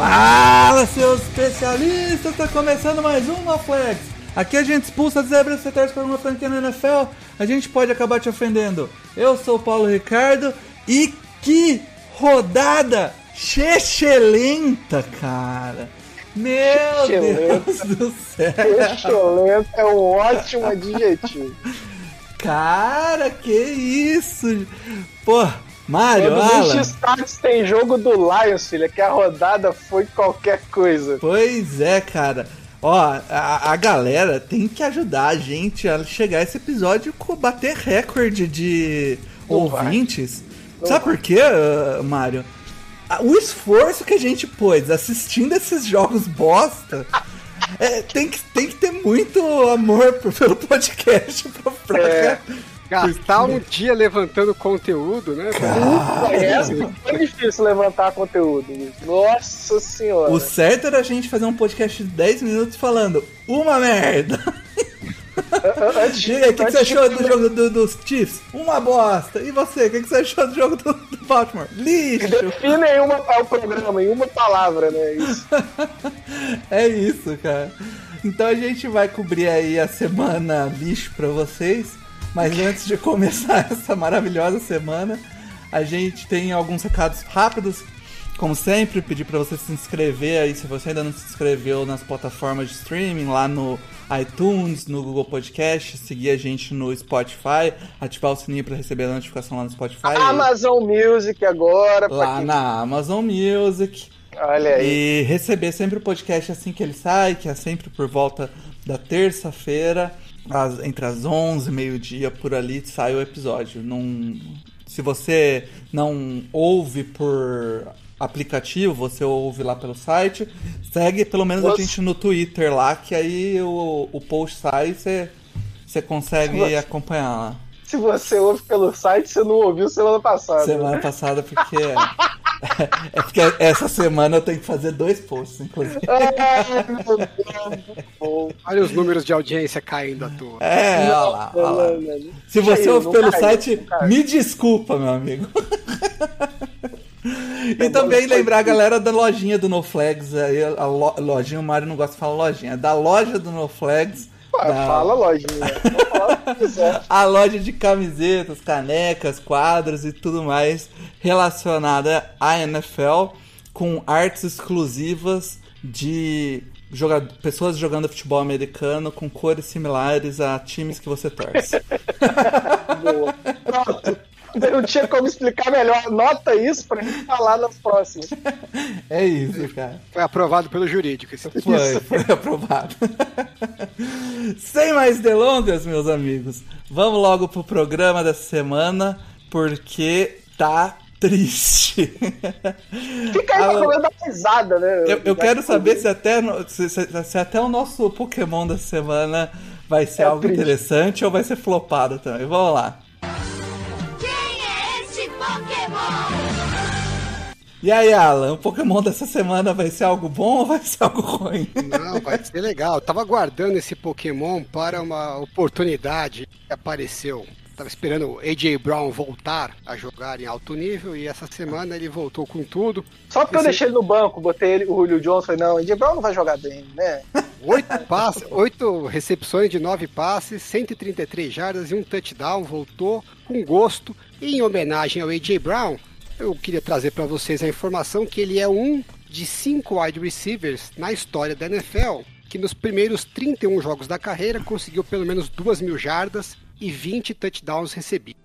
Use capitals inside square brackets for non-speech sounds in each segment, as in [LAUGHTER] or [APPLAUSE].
Fala, seus especialistas! Tá começando mais um Flex. Aqui a gente expulsa zebras e para uma franquia na NFL. A gente pode acabar te ofendendo. Eu sou o Paulo Ricardo e que rodada excelente, cara! Meu Deus do céu! Excelente é um ótimo adjetivo. Cara, que isso! Pô, Mário, Quando Alan. 20 starts tem jogo do Lions, filha, que a rodada foi qualquer coisa. Pois é, cara. Ó, a, a galera tem que ajudar a gente a chegar a esse episódio com bater recorde de Não ouvintes. Sabe vai. por quê, Mário? O esforço que a gente pôs assistindo esses jogos bosta. é, tem, que, tem que ter muito amor pelo podcast pra, pra É. Gastar um dia levantando conteúdo, né? Conhece? Foi difícil levantar conteúdo. Nossa senhora. O certo era a gente fazer um podcast de 10 minutos falando uma merda. Antes, [LAUGHS] E aí, o que, que você achou do jogo do- dos Chiefs? Uma bosta. E você, o que, que você achou do jogo do, do Baltimore? Lixo. Define em uma, o programa, em uma palavra, né? Isso. [LAUGHS] É isso, cara. Então a gente vai cobrir aí a semana lixo pra vocês. Mas antes de começar [LAUGHS] essa maravilhosa semana, a gente tem alguns recados rápidos. Como sempre, pedir pra você se inscrever aí, se você ainda não se inscreveu nas plataformas de streaming, lá no iTunes, no Google Podcast, seguir a gente no Spotify, ativar o sininho pra receber a notificação lá no Spotify. Amazon Music agora. lá quem- na Amazon Music. Olha aí. E receber sempre o podcast assim que ele sai, que é sempre por volta da terça-feira, às- entre as 11 e meio-dia, por ali sai o episódio. Não, se você não ouve por aplicativo, você ouve lá pelo site, segue pelo menos a Você- gente no Twitter lá, que aí o, o post sai e você, você consegue Você- acompanhar lá. Se você ouve pelo site, você não ouviu semana passada. Semana passada, porque. é [LAUGHS] porque essa semana eu tenho que fazer dois posts, inclusive. Ai, meu Deus. muito bom. Olha os números de audiência caindo à toa. É, olha lá, olha lá. Se você Caiu, ouve pelo caiu, site, me desculpa, meu amigo. [LAUGHS] E bom, também lembrar a galera da lojinha do NoFlags, aí, a lo- lojinha, o Mário não gosta de falar lojinha, da loja do NoFlags, Pô, da- Fala, lojinha. Que quiser. [LAUGHS] a loja de camisetas, canecas, quadros e tudo mais relacionada à NFL, com artes exclusivas de joga- pessoas jogando futebol americano com cores similares a times que você torce. [LAUGHS] Boa. Pronto. Não tinha como explicar melhor. Anota isso pra gente falar nas próximas. [LAUGHS] É isso, cara. Foi aprovado pelo jurídico. Esse Foi, foi [LAUGHS] aprovado. [LAUGHS] Sem mais delongas, meus amigos, vamos logo pro programa dessa semana, porque tá triste. Fica aí Ah, pra poder dar risada, né? Eu, eu quero que- saber se até, se, se- se até o nosso Pokémon da semana vai ser É algo triste. interessante ou vai ser flopado também. Vamos lá. Pokémon? E aí, Alan, o Pokémon dessa semana vai ser algo bom ou vai ser algo ruim? Não, vai ser legal. Eu tava guardando esse Pokémon para uma oportunidade que apareceu. Tava esperando o AJ Brown voltar a jogar em alto nível e essa semana ele voltou com tudo. Só porque eu deixei ele no banco, botei ele, o Julio Jones, falei, não, o Andy Brown não vai jogar bem, né? [LAUGHS] Oito passes, oito recepções de nove passes, 133 jardas e um touchdown, voltou com gosto. E em homenagem ao AJ Brown, eu queria trazer para vocês a informação que ele é um de cinco wide receivers na história da NFL que nos primeiros 31 jogos da carreira conseguiu pelo menos duas mil jardas e 20 touchdowns recebidos.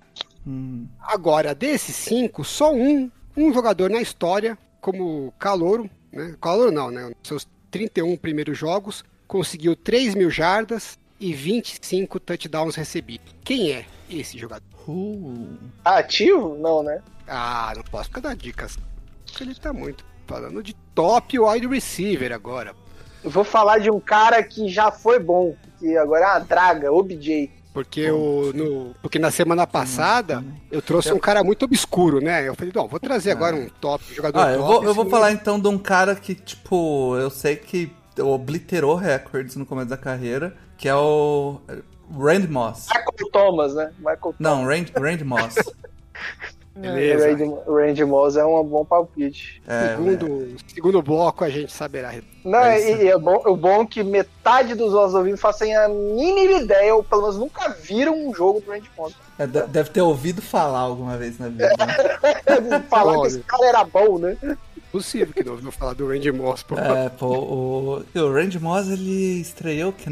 Agora, desses cinco, só um, um jogador na história, como Calouro, né? Calouro não, né? Nos seus 31 primeiros jogos, conseguiu 3 mil jardas e 25 touchdowns recebidos. Quem é esse jogador? Uh, Ativo? Não, né? Ah, não posso ficar dando dicas. ele tá muito. Falando de top wide receiver agora. Eu vou falar de um cara que já foi bom, que agora é uma draga, OBJ. Porque, o, no, porque na semana passada eu trouxe um cara muito obscuro, né? Eu falei, não, vou trazer agora um top jogador Ah, eu top, vou, eu vou falar então de um cara que, tipo, eu sei que obliterou recordes no começo da carreira, que é o Randy Moss. Michael Thomas, né? Michael Não, Randy, Randy Moss. Beleza. Randy, Randy Moss é um bom palpite. É, Segundo, segundo bloco a gente saberá. Não, É e, e é bom, o bom é que metade dos nossos ouvintes fazem a mínima ideia, ou pelo menos nunca viram um jogo do Randy Moss. É, de- deve ter ouvido falar alguma vez na vida. né? [LAUGHS] Falar que esse cara era bom, né? Possível que não ouviu falar do Randy Moss, pô. É, pô, o, o Randy Moss ele estreou que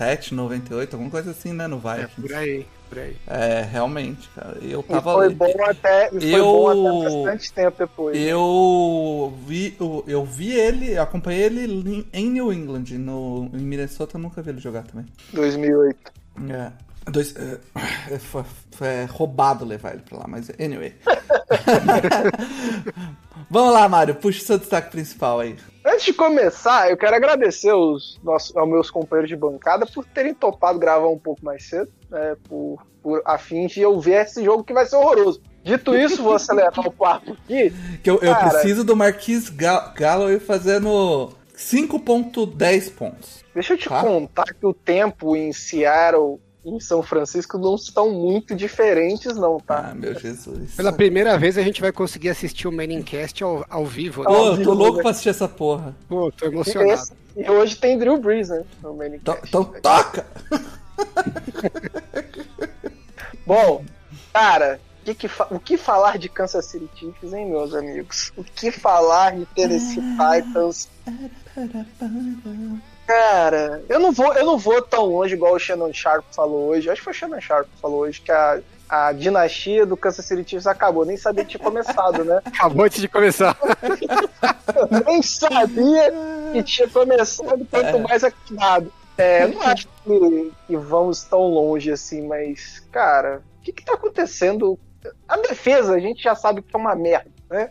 97, 98, alguma coisa assim, né, no É, Vikings. por aí, por aí. É, realmente, cara. Eu E tava foi bom até, e foi Eu- bom até bastante tempo depois. Eu vi, eu, eu vi ele, eu acompanhei ele em New England, no, em Minnesota eu nunca vi ele jogar também. 2008. É. Dois, é, é, foi, foi roubado levar ele pra lá, mas anyway. [LAUGHS] Vamos lá, Mário, puxa o seu destaque principal aí. Antes de começar, eu quero agradecer os nossos, aos meus companheiros de bancada por terem topado gravar um pouco mais cedo, né, por, por a fim de eu ver esse jogo que vai ser horroroso. Dito isso, vou acelerar o quarto aqui. Que eu, eu preciso do Marquis Ga- Galloway fazendo 5.10 pontos. Deixa eu te Tá. contar que o tempo em Seattle em São Francisco não estão muito diferentes, não, tá? Ah, meu Jesus. Pela primeira vez a gente vai conseguir assistir o Manningcast ao, ao vivo. Né? Pô, eu tô louco né? pra assistir essa porra. Pô, tô E, emocionado. esse- e hoje tem Drew Brees, né? No Então, Manicast. então toca! [LAUGHS] Bom, cara, o que, que o que falar de Kansas City Chiefs, hein, meus amigos? O que falar de Tennessee Titans? Cara, eu não vou, eu não vou tão longe igual o Shannon Sharp falou hoje. Acho que foi o Shannon Sharp que falou hoje que a, a dinastia do Kansas City Chiefs acabou. Nem sabia que tinha começado, né? [LAUGHS] Acabou antes de começar. [LAUGHS] Nem sabia que tinha começado, quanto mais acabado. É, não acho que, que vamos tão longe assim, mas, cara, o que, que tá acontecendo? A defesa, a gente já sabe que é uma merda, né?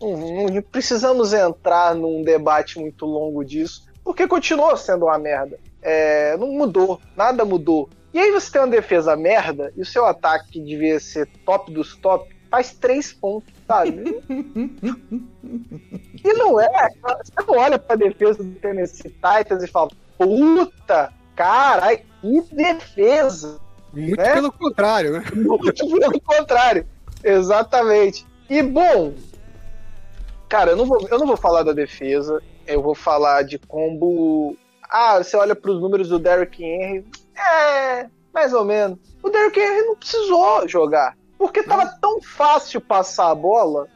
Não, não precisamos entrar num debate muito longo disso, porque continua sendo uma merda. É, não mudou, nada mudou. E aí você tem uma defesa merda e o seu ataque que devia ser top dos top faz três pontos, sabe? E não é. Você não olha pra defesa do Tennessee Titans e fala, puta, carai, que defesa! Muito Né? pelo contrário, né? Muito pelo contrário. Exatamente. E bom, cara, eu não vou, eu não vou falar da defesa, eu vou falar de combo. Ah, você olha pros números do Derrick Henry, é, mais ou menos. O Derrick Henry não precisou jogar, porque tava tão fácil passar a bola,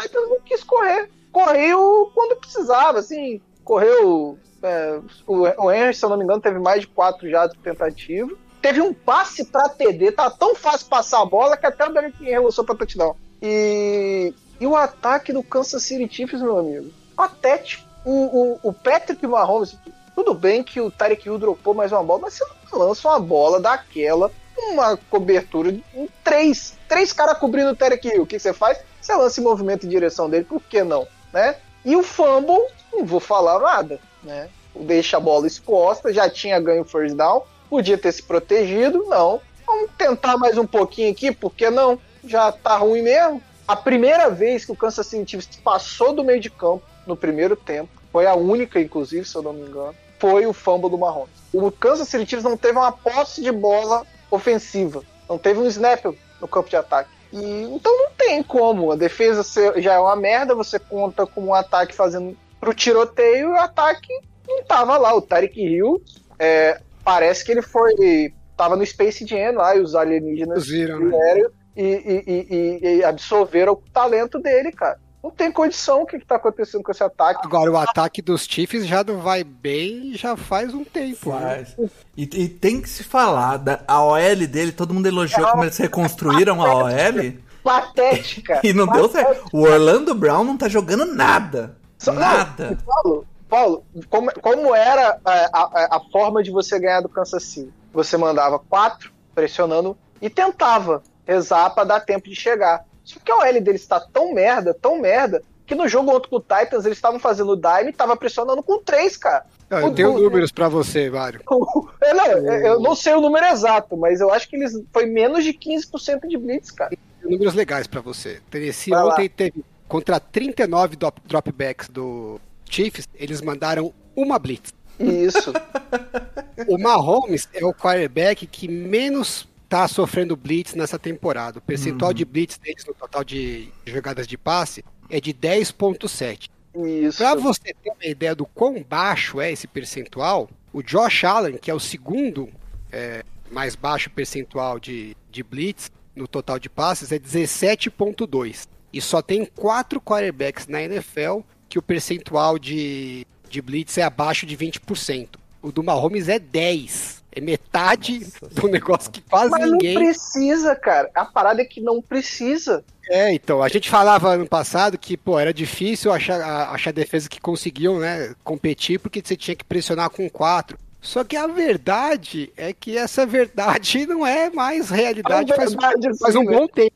Titans não quis correr. Correu quando precisava, assim, correu. é, o, o Henry, se eu não me engano, teve mais de quatro já de tentativa teve um passe pra TD, tá tão fácil passar a bola que até o Derrick Henry lançou pra touchdown. E, e o ataque do Kansas City Chiefs, meu amigo, patético. O, o, o Patrick Mahomes, tudo bem que o Tarek Hill dropou mais uma bola, mas você não lança uma bola daquela, uma cobertura um, três, três caras cobrindo o Tarek Hill. O que você faz? Você lança em movimento em direção dele, por que não? Né? E o fumble, não vou falar nada, né? Deixa a bola exposta, já tinha ganho o first down, podia ter se protegido, não. Vamos tentar mais um pouquinho aqui, por que não? Já tá ruim mesmo. A primeira vez que o Kansas City passou do meio de campo no primeiro tempo, foi a única, inclusive, se eu não me engano, foi o fumble do Mahomes. O Kansas City Chiefs não teve uma posse de bola ofensiva, não teve um snap no campo de ataque. E, então não tem como. A defesa já é uma merda, você conta com um ataque fazendo pro tiroteio e o ataque não tava lá. O Tarek Hill é, parece que ele foi. tava no Space Jam lá e os alienígenas Reduziram, né? e- e- e- e absorveram o talento dele, cara. Não tem condição o que, que tá acontecendo com esse ataque. Agora, o ataque dos Chiefs já não vai bem já faz um tempo. né? Faz. E, e tem que se falar, da, a OL dele, todo mundo elogiou como eles reconstruíram a OL Patética. e não deu certo. O Orlando Brown não tá jogando nada. Só- não, Nada. Paulo, Paulo como, como era a, a- a forma de você ganhar do Kansas City? Você mandava quatro, pressionando, e tentava rezar para dar tempo de chegar. Só que a OL deles está tão merda, tão merda, que no jogo contra o Titans eles estavam fazendo dime e tava pressionando com três, cara. Ah, Eu O- tenho o- números pra você, Mário. É, não, eu não sei o número exato, mas eu acho que eles foi menos de 15% de blitz, cara. Números legais pra você. Tennessee ontem teve contra 39 drop- dropbacks do Chiefs, eles mandaram uma blitz. Isso. [LAUGHS] O Mahomes é o quarterback que menos tá sofrendo blitz nessa temporada. O percentual de blitz deles no total de jogadas de passe é de 10.7. Isso. Pra você ter uma ideia do quão baixo é esse percentual, o Josh Allen, que é o segundo é, mais baixo percentual de, de blitz no total de passes, é 17.2. E só tem quatro quarterbacks na NFL que o percentual de, de blitz é abaixo de 20%. O do Mahomes é 10. É metade Nossa do negócio que quase Mas ninguém não precisa, cara. A parada é que não precisa. É, então, a gente falava ano passado que, pô, era difícil achar, a- achar defesa que conseguiam, né, competir, porque você tinha que pressionar com quatro. Só que a verdade é que essa verdade não é mais realidade É faz, verdade, faz um assim, né? bom tempo.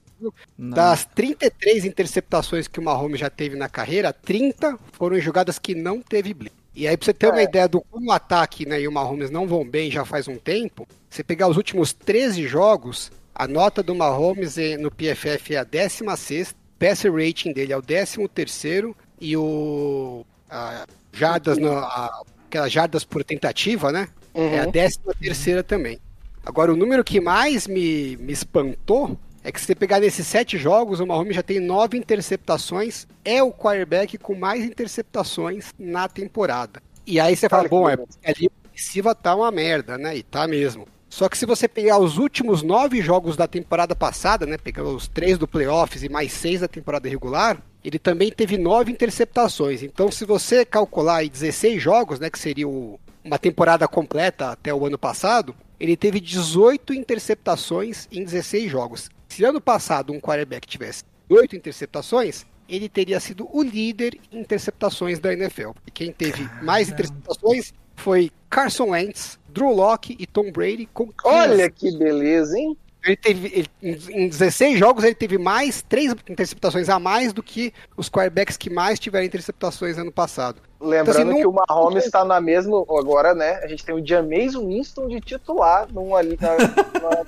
Não. Das 33 interceptações que o Mahomes já teve na carreira, 30 foram em jogadas que não teve blitz. E aí, pra você ter uma É. ideia do como o ataque né, e o Mahomes não vão bem já faz um tempo, você pegar os últimos 13 jogos, a nota do Mahomes eh, no PFF é a 16, passer rating dele é o 13 e o a, jardas, no, a, aquelas jardas por tentativa, né? É a Uhum. 13 terceira também. Agora, o número que mais me, me espantou é que se você pegar nesses sete jogos, o Mahomes já tem nove interceptações, é o quarterback com mais interceptações na temporada. E aí você fala, Olha bom, é a linha ofensiva tá uma merda, né? E tá mesmo. Só que se você pegar os últimos nove jogos da temporada passada, né? Pegando os três do playoffs e mais seis da temporada regular, ele também teve nove interceptações. Então, se você calcular aí 16 jogos, né? Que seria o- uma temporada completa até o ano passado, ele teve 18 interceptações em 16 jogos. Se ano passado um quarterback tivesse 8 interceptações, ele teria sido o líder em interceptações da NFL. E quem teve mais interceptações foi Carson Wentz, Drew Locke e Tom Brady com 15. Olha que beleza, hein? Ele teve, ele- em em 16 jogos ele teve mais, três interceptações a mais do que os quarterbacks que mais tiveram interceptações ano passado. Lembrando Então, assim, que não- o Mahomes está na mesma. Agora, né? A gente tem o Jameis Winston de titular num ali. Na, na-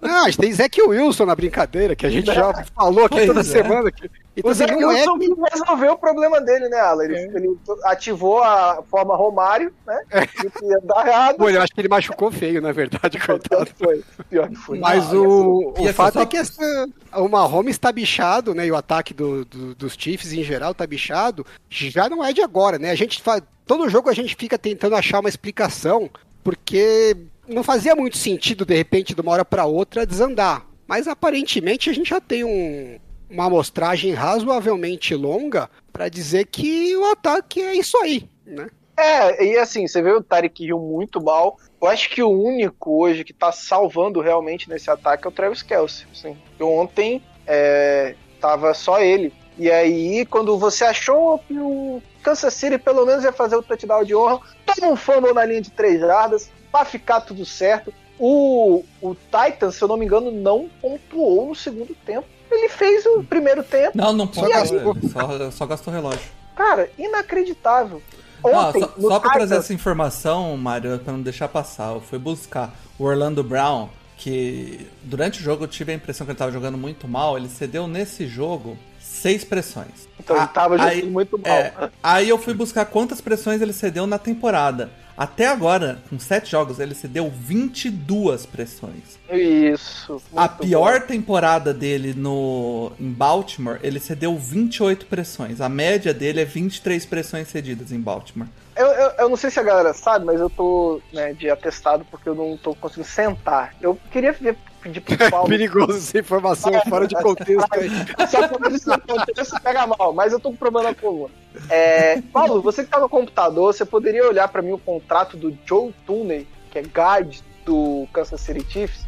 Não, [LAUGHS] a gente tem Zach Wilson na brincadeira, que a gente já falou aqui Pois toda é. semana. Que, então, o assim, Zé não é Wilson que resolveu o problema dele, né, Alan? Ele, É. ele ativou a forma Romário, né? Que ia dar errado. Pô, eu acho que ele machucou feio, na verdade, [LAUGHS] Pior coitado. que foi. Pior que foi. Mas Não, o, e o assim, fato só- é que essa, o Mahomes tá bichado, né? E o ataque do- do- dos Chiefs em geral tá bichado. Já não é de agora, né? A gente faz. Todo jogo a gente fica tentando achar uma explicação, porque não fazia muito sentido, de repente, de uma hora para outra, desandar. Mas aparentemente a gente já tem um- uma amostragem razoavelmente longa para dizer que o ataque é isso aí, né? É, e assim, você vê o Tarek Hill muito mal. Eu acho que o único hoje que tá salvando realmente nesse ataque é o Travis Kelsey. Assim. Ontem é, tava só ele. E aí, quando você achou o Kansas City pelo menos ia fazer o touchdown de honra, toma um fumble na linha de três jardas, pra ficar tudo certo. O, o Titans, se eu não me engano, não pontuou no segundo tempo. Ele fez o primeiro tempo. Não, não pode. gastou. Só, só gastou relógio. Cara, inacreditável. Não, Ontem, só, só pra trazer essa informação, Mário, pra não deixar passar, eu fui buscar o Orlando Brown, que durante o jogo eu tive a impressão que ele tava jogando muito mal. Ele cedeu nesse jogo seis pressões. Então, ele tava jogando aí- muito mal. É, aí eu fui buscar quantas pressões ele cedeu na temporada. Até agora, com sete jogos, ele cedeu 22 pressões. Isso. a pior bom. temporada dele no em Baltimore, ele cedeu 28 pressões. A média dele é 23 pressões cedidas em Baltimore. Eu, eu, eu não sei se a galera sabe, mas eu tô né, de atestado porque eu não tô conseguindo sentar. Eu queria ver, pedir pro [LAUGHS] Paulo. Perigoso essa informação fora de contexto aí. Só pra ver se não acontece, pega mal, mas eu tô com problema na coluna. É, Paulo, você que tá no computador, você poderia olhar pra mim o contrato do Joe Tooney, que é guard do Kansas City Chiefs?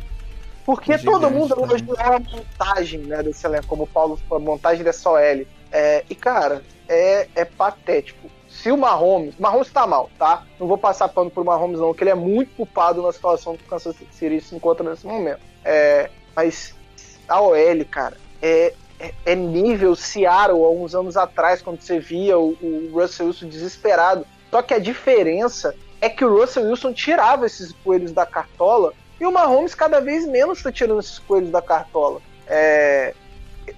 Porque Gigante, todo mundo elogiou a montagem né, desse elenco, como o Paulo falou, a montagem dessa OL. É, e, cara, é, é patético. Se o Mahomes. Mahomes tá mal, tá? Não vou passar pano pro Mahomes, não, porque ele é muito culpado na situação que o Kansas City se encontra nesse momento. É, mas a OL, cara, é, é, é nível Seattle há uns anos atrás, quando você via o, o Russell Wilson desesperado. Só que a diferença é que o Russell Wilson tirava esses coelhos da cartola e o Mahomes cada vez menos está tirando esses coelhos da cartola. É,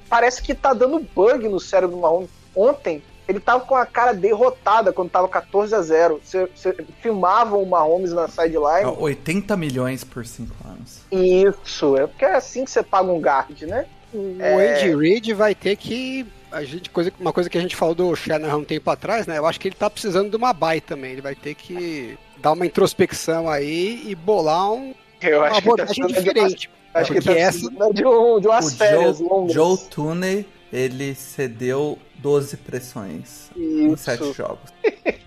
parece que tá dando bug no cérebro do Mahomes. Ontem, ele tava com a cara derrotada quando tava 14 a 0 Você, você filmava o Mahomes na sideline. 80 milhões por 5 anos. Isso, é porque é assim que você paga um guard, né? O É. Andy Reid vai ter que. A gente, coisa, uma coisa que a gente falou do Shanahan um tempo atrás, né? Eu acho que ele tá precisando de uma bye também. Ele vai ter que dar uma introspecção aí e bolar um, Eu uma acho que tá diferente. acho que tá essa- de, um, de umas O férias Joe, longas. Joe Tooney, ele cedeu 12 pressões em Isso. 7 jogos. [LAUGHS]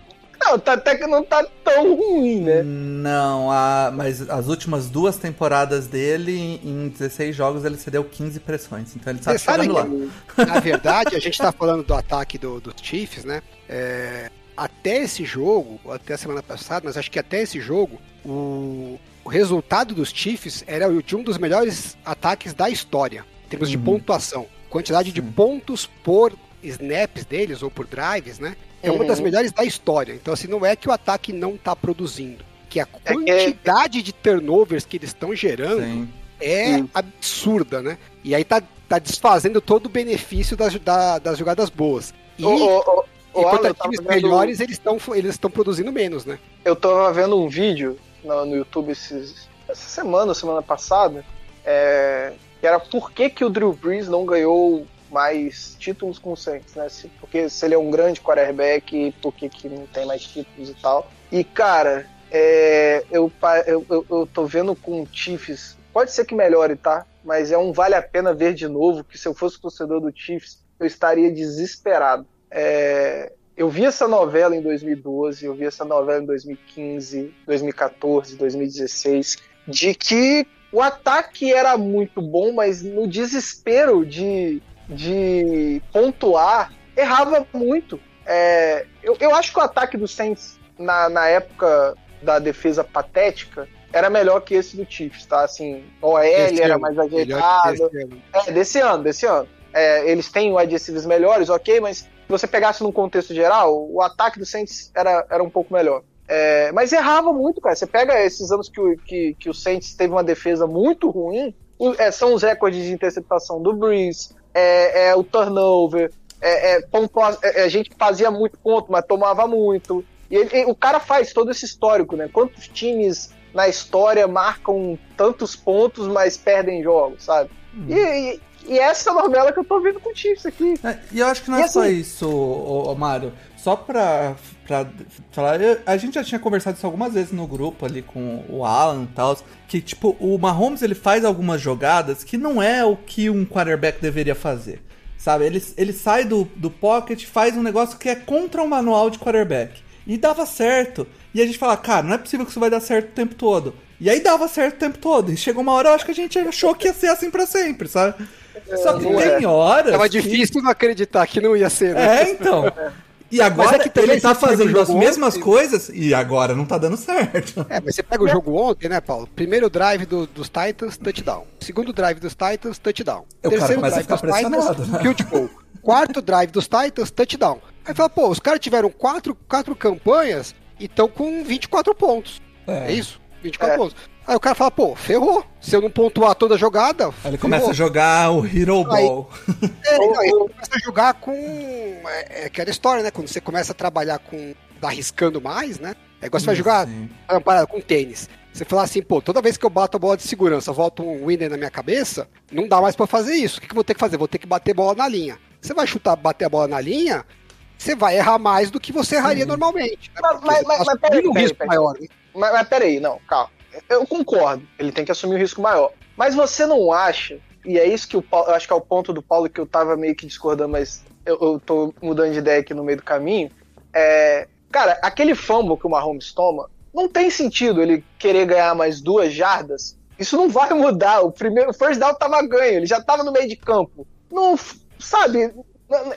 Não, tá, até que não tá tão ruim, né? Não, a, mas as últimas duas temporadas dele, em 16 jogos, ele cedeu 15 pressões. Então ele tá Você chegando lá. que, [LAUGHS] na verdade, a gente tá falando do ataque do- dos Chiefs, né? É, até esse jogo, ou até a semana passada, mas acho que até esse jogo, o, o resultado dos Chiefs era o de um dos melhores ataques da história, em termos de Uhum. pontuação. Quantidade de pontos por snaps deles, ou por drives, né? É uma Uhum. das melhores da história. Então, assim, não é que o ataque não tá produzindo. Que a É que- quantidade de turnovers que eles estão gerando Sim. é Sim. absurda, né? E aí tá, tá desfazendo todo o benefício das, da- das jogadas boas. E ô, ô, ô, enquanto Alan, times vendo- melhores, eles estão eles produzindo menos, né? Eu tava vendo um vídeo no, no YouTube esses- essa semana, semana passada, é, que era por que, que o Drew Brees não ganhou mais títulos com o Saints, né? Se- porque se ele é um grande quarterback, por que, que não tem mais títulos e tal. E, cara, é, eu, eu, eu, eu tô vendo com o Chiefs, pode ser que melhore, tá? Mas é um vale a pena ver de novo, que se eu fosse torcedor do Chiefs, eu estaria desesperado. É, eu vi essa novela em 2012, eu vi essa novela em 2015, 2014, 2016, de que o ataque era muito bom, mas no desespero de, de pontuar, errava muito. É, eu, eu acho que o ataque do Saints, na, na época da defesa patética, era melhor que esse do Chiefs, tá? Assim, OL Esse era ano, mais ajeitado, esse ano. é, desse ano, desse ano. É, eles têm receivers melhores, ok, mas se você pegasse num contexto geral, o ataque do Saints era, era um pouco melhor. É, mas errava muito, cara. Você pega esses anos que o, que, que o Saints teve uma defesa muito ruim, é, são os recordes de interceptação do Breeze, é, é o turnover, é, é, pontua- é, a gente fazia muito ponto, mas tomava muito. E ele- o cara faz todo esse histórico, né? Quantos times na história marcam tantos pontos, mas perdem jogos, sabe? E, e- e essa é a novela que eu tô vendo com o Chiefs aqui. É, E eu acho que não E é só assim- isso, ô, ô, Mário. Só pra, pra falar, eu- a gente já tinha conversado isso algumas vezes no grupo ali com o Alan e tal, que tipo, o Mahomes ele faz algumas jogadas que não é o que um quarterback deveria fazer. Sabe? Ele, ele sai do, do pocket, faz um negócio que é contra o manual de quarterback. E dava certo. E a gente fala, cara, não é possível que isso vai dar certo o tempo todo. E aí dava certo o tempo todo. E chegou uma hora, eu acho que a gente achou que ia ser assim pra sempre, sabe? Só que não tem é. horas. Tava que- difícil não acreditar que não ia ser, né? é, então. [LAUGHS] E agora é que ele tá o fazendo as mesmas ontem- coisas e agora não tá dando certo. É, mas você pega o jogo ontem, né, Paulo? Primeiro drive do- dos Titans, touchdown. Segundo drive dos Titans, touchdown. O cara começa a ficar pressionado, né? field goal. Quarto drive dos Titans, touchdown. Aí fala, pô, os caras tiveram quatro, quatro campanhas e estão com 24 pontos. É, isso? 24 É. pontos. Aí o cara fala, pô, ferrou. Se eu não pontuar toda a jogada, Aí ele ferrou. começa a jogar o Hero Aí- Ball. [LAUGHS] É, não, aí começa a jogar com. É, é aquela história, né? Quando você começa a trabalhar com. tá arriscando mais, né? É igual você vai jogar Sim. parada com tênis. Você falar assim, pô, toda vez que eu bato a bola de segurança, volta um winner na minha cabeça, não dá mais pra fazer isso. O que, que eu vou ter que fazer? Vou ter que bater bola na linha. Você vai chutar, bater a bola na linha, você vai errar mais do que você erraria normalmente. Né? Mas- mas- mas- mas um peraí. maior. Né? Mas, mas peraí, não, calma. Eu concordo, ele tem que assumir um risco maior. Mas você não acha, e é isso que o Paulo, eu acho que é o ponto do Paulo que eu tava meio que discordando, mas eu, eu tô mudando de ideia aqui no meio do caminho. É, cara, aquele fumble que o Mahomes toma, não tem sentido ele querer ganhar mais duas jardas. Isso não vai mudar. O primeiro o first down tava ganho, ele já tava no meio de campo. Não, sabe,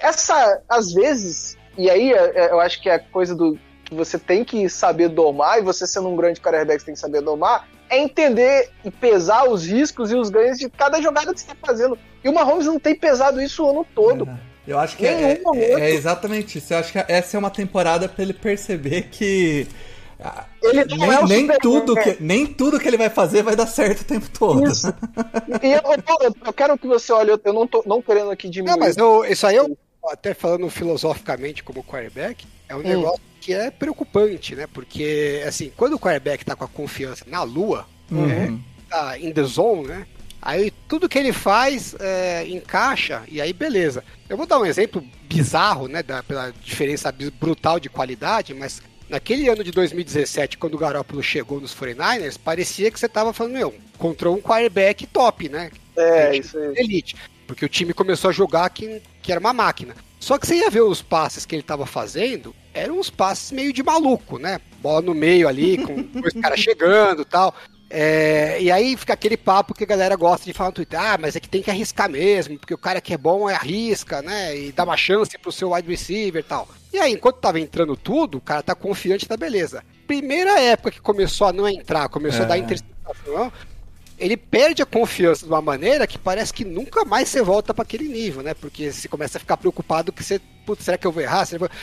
essa, às vezes, e aí é- é- eu acho que é a coisa do que você tem que saber domar, e você sendo um grande quarterback você tem que saber domar, é entender e pesar os riscos e os ganhos de cada jogada que você está fazendo. E o Mahomes não tem pesado isso o ano todo. É. Eu acho que é, momento. é exatamente isso. Eu acho que essa é uma temporada pra ele perceber que ah, Ele não nem, é o nem tudo né? que, nem tudo que ele vai fazer vai dar certo o tempo todo. Isso. E eu, eu- eu quero que você olhe, eu não tô não querendo aqui diminuir. Não, mas eu, isso aí eu, até falando filosoficamente como quarterback, é um Hum. negócio que é preocupante, né? Porque, assim, quando o quarterback tá com a confiança na lua, Uhum. tá in the zone, né? Aí tudo que ele faz é, encaixa e aí beleza. Eu vou dar um exemplo bizarro, né? Da, pela diferença brutal de qualidade, mas naquele ano de 2017, quando o Garoppolo chegou nos 49ers, parecia que você tava falando, meu, contra um quarterback top, né? É, isso aí. elite. Porque o time começou a jogar que, que era uma máquina. Só que você ia ver os passes que ele tava fazendo, eram uns passes meio de maluco, né? Bola no meio ali, com [LAUGHS] dois caras chegando e tal. É, e aí fica aquele papo que a galera gosta de falar no Twitter, ah, mas é que tem que arriscar mesmo, porque o cara que é bom é arrisca, né? E dá uma chance pro seu wide receiver e tal. E aí, enquanto tava entrando tudo, o cara tá confiante, tá beleza. Primeira época que começou a não entrar, começou a dar É. interceptação, ele perde a confiança de uma maneira que parece que nunca mais você volta para aquele nível, né? Porque você começa a ficar preocupado que você, putz, será que eu vou errar? Será que eu vou-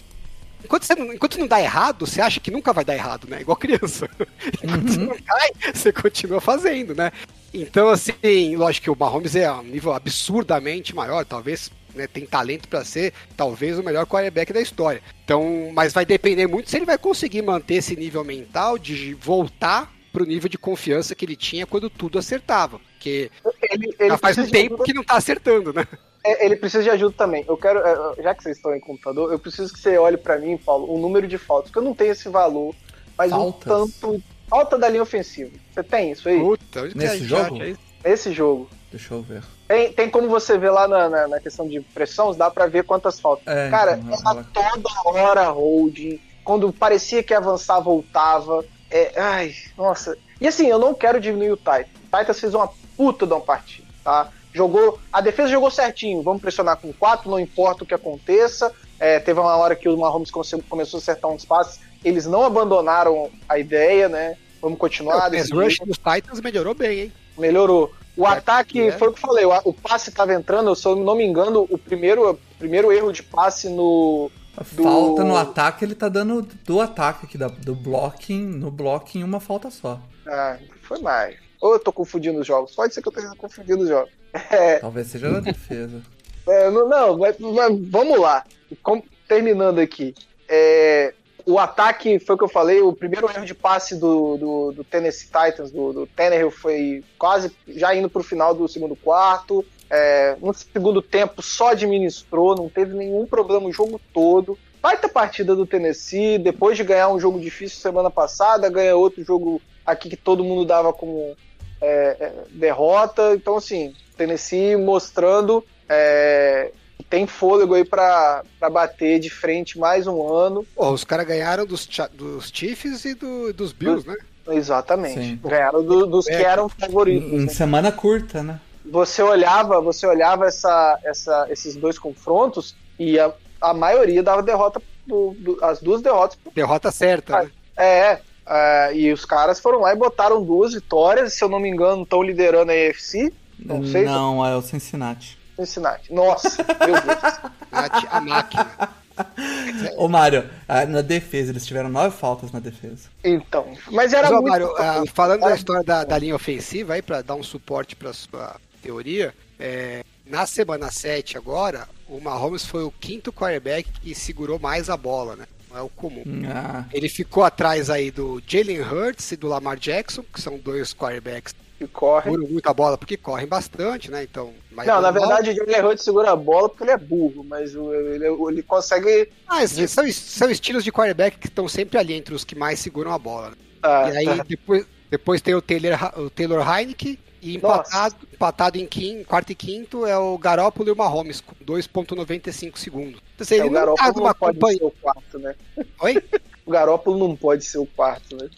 Enquanto, você não, enquanto não dá errado, você acha que nunca vai dar errado, né? Igual criança. [LAUGHS] Enquanto você não cai, você continua fazendo, né? Então, assim, lógico que o Mahomes é um nível absurdamente maior, talvez né, tem talento para ser talvez o melhor quarterback da história. Então, mas vai depender muito se ele vai conseguir manter esse nível mental de voltar pro nível de confiança que ele tinha quando tudo acertava. Porque Ele, ele já faz um tempo que não tá acertando, né? É, ele precisa de ajuda também. Eu quero, é, já que vocês estão em computador, eu preciso que você olhe pra mim, Paulo, o número de faltas, porque eu não tenho esse valor, mas Faltas? um tanto. Falta da linha ofensiva. Você tem isso aí? Puta, onde que Nesse jogo? Nesse jogo. Deixa eu ver. Tem, tem como você ver lá na, na, na questão de pressão, dá pra ver quantas faltas. É, Cara, então, era toda hora holding. Quando parecia que ia avançar, voltava. É, ai, nossa. E assim, eu não quero diminuir o Titan. O Titans fez uma puta de uma partida, tá? Jogou. A defesa jogou certinho. Vamos pressionar com quatro, não importa o que aconteça. É, teve uma hora que o Mahomes come- começou a acertar uns passes. Eles não abandonaram a ideia, né? Vamos continuar. o rush dos Titans melhorou bem, hein? Melhorou. O É, ataque, é. foi o que eu falei, o, o passe estava entrando, se eu não me engano, o primeiro, o primeiro erro de passe no. Do- falta no ataque, ele tá dando do ataque aqui, do blocking, no blocking uma falta só. Ah, foi mais. Ou eu tô confundindo os jogos? Pode ser que eu esteja confundindo os jogos. É, Talvez seja da defesa. é, não, não, mas, mas vamos lá. Com- terminando aqui. É, o ataque, foi o que eu falei, o primeiro erro de passe do, do, do Tennessee Titans, do, do Tannehill, foi quase já indo pro final do segundo quarto. É, no segundo tempo só administrou, não teve nenhum problema o jogo todo. Baita partida do Tennessee, depois de ganhar um jogo difícil semana passada, ganha outro jogo aqui que todo mundo dava como é, é, derrota. Então, assim, Tennessee mostrando é, que tem fôlego aí pra pra bater de frente mais um ano. Pô, os caras ganharam dos, dos Chiefs e do- dos Bills, né? Exatamente. Sim. Ganharam do- dos que É. eram favoritos. Em, em né? semana curta, né? Você olhava, você olhava essa, essa, esses dois confrontos e a, a maioria dava derrota, do- do- as duas derrotas Derrota certa, né? É, é, e os caras foram lá e botaram duas vitórias, se eu não me engano, estão liderando a AFC. Não sei. Não, é o Cincinnati. Cincinnati. Nossa, meu Deus. [LAUGHS] A, a máquina. [LAUGHS] Ô, Mário, na defesa, eles tiveram nove faltas na defesa. Então, mas era Mas, muito. Mário, ah, falando da história da, da linha ofensiva, aí, pra dar um suporte pra sua teoria, é, na semana 7 agora, o Mahomes foi o quinto quarterback que segurou mais a bola, né? Não é o comum. Ah, Ele ficou atrás aí do Jalen Hurts e do Lamar Jackson, que são dois quarterbacks que corre. seguram muito a bola porque correm bastante, né? Então, mas Não, na normal. verdade, o Jalen Hurts segura a bola porque ele é burro, mas ele, ele consegue. Ah, são, são estilos de quarterback que estão sempre ali entre os que mais seguram a bola. ah, e aí tá. depois, depois tem o Taylor, o Taylor Heineke e empatado, empatado em quarto e quinto é o Garoppolo e o Mahomes com 2.95 segundos. Então, assim, É, ele o não tá Garópolo numa não pode companhia. ser o quarto, né? Oi? [LAUGHS] O Garópolo não pode ser o quarto, né?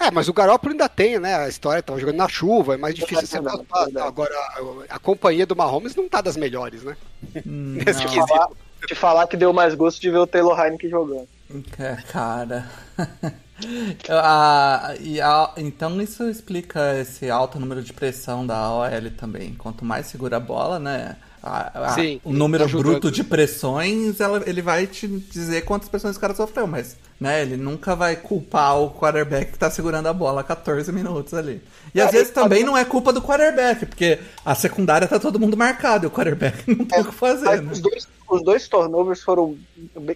É, mas o Garoppolo ainda tem, né? A história tava jogando na chuva, é mais difícil botar. é verdade. Agora, a, a companhia do Mahomes não tá das melhores, né? hum, Nesse não. quesito. Falar, te falar que deu mais gosto de ver o Taylor Heineken jogando. É, cara. Ah, e a- então isso explica esse alto número de pressão da OL também. Quanto mais segura a bola, né? a- a- Sim, o número bruto de pressões, ela- ele vai te dizer quantas pressões o cara sofreu, mas né, ele nunca vai culpar o quarterback que tá segurando a bola há 14 minutos ali. E às É, vezes e- também não é culpa do quarterback, porque a secundária tá todo mundo marcado e o quarterback [LAUGHS] não tem o que fazer, né? os, dois, os dois turnovers foram.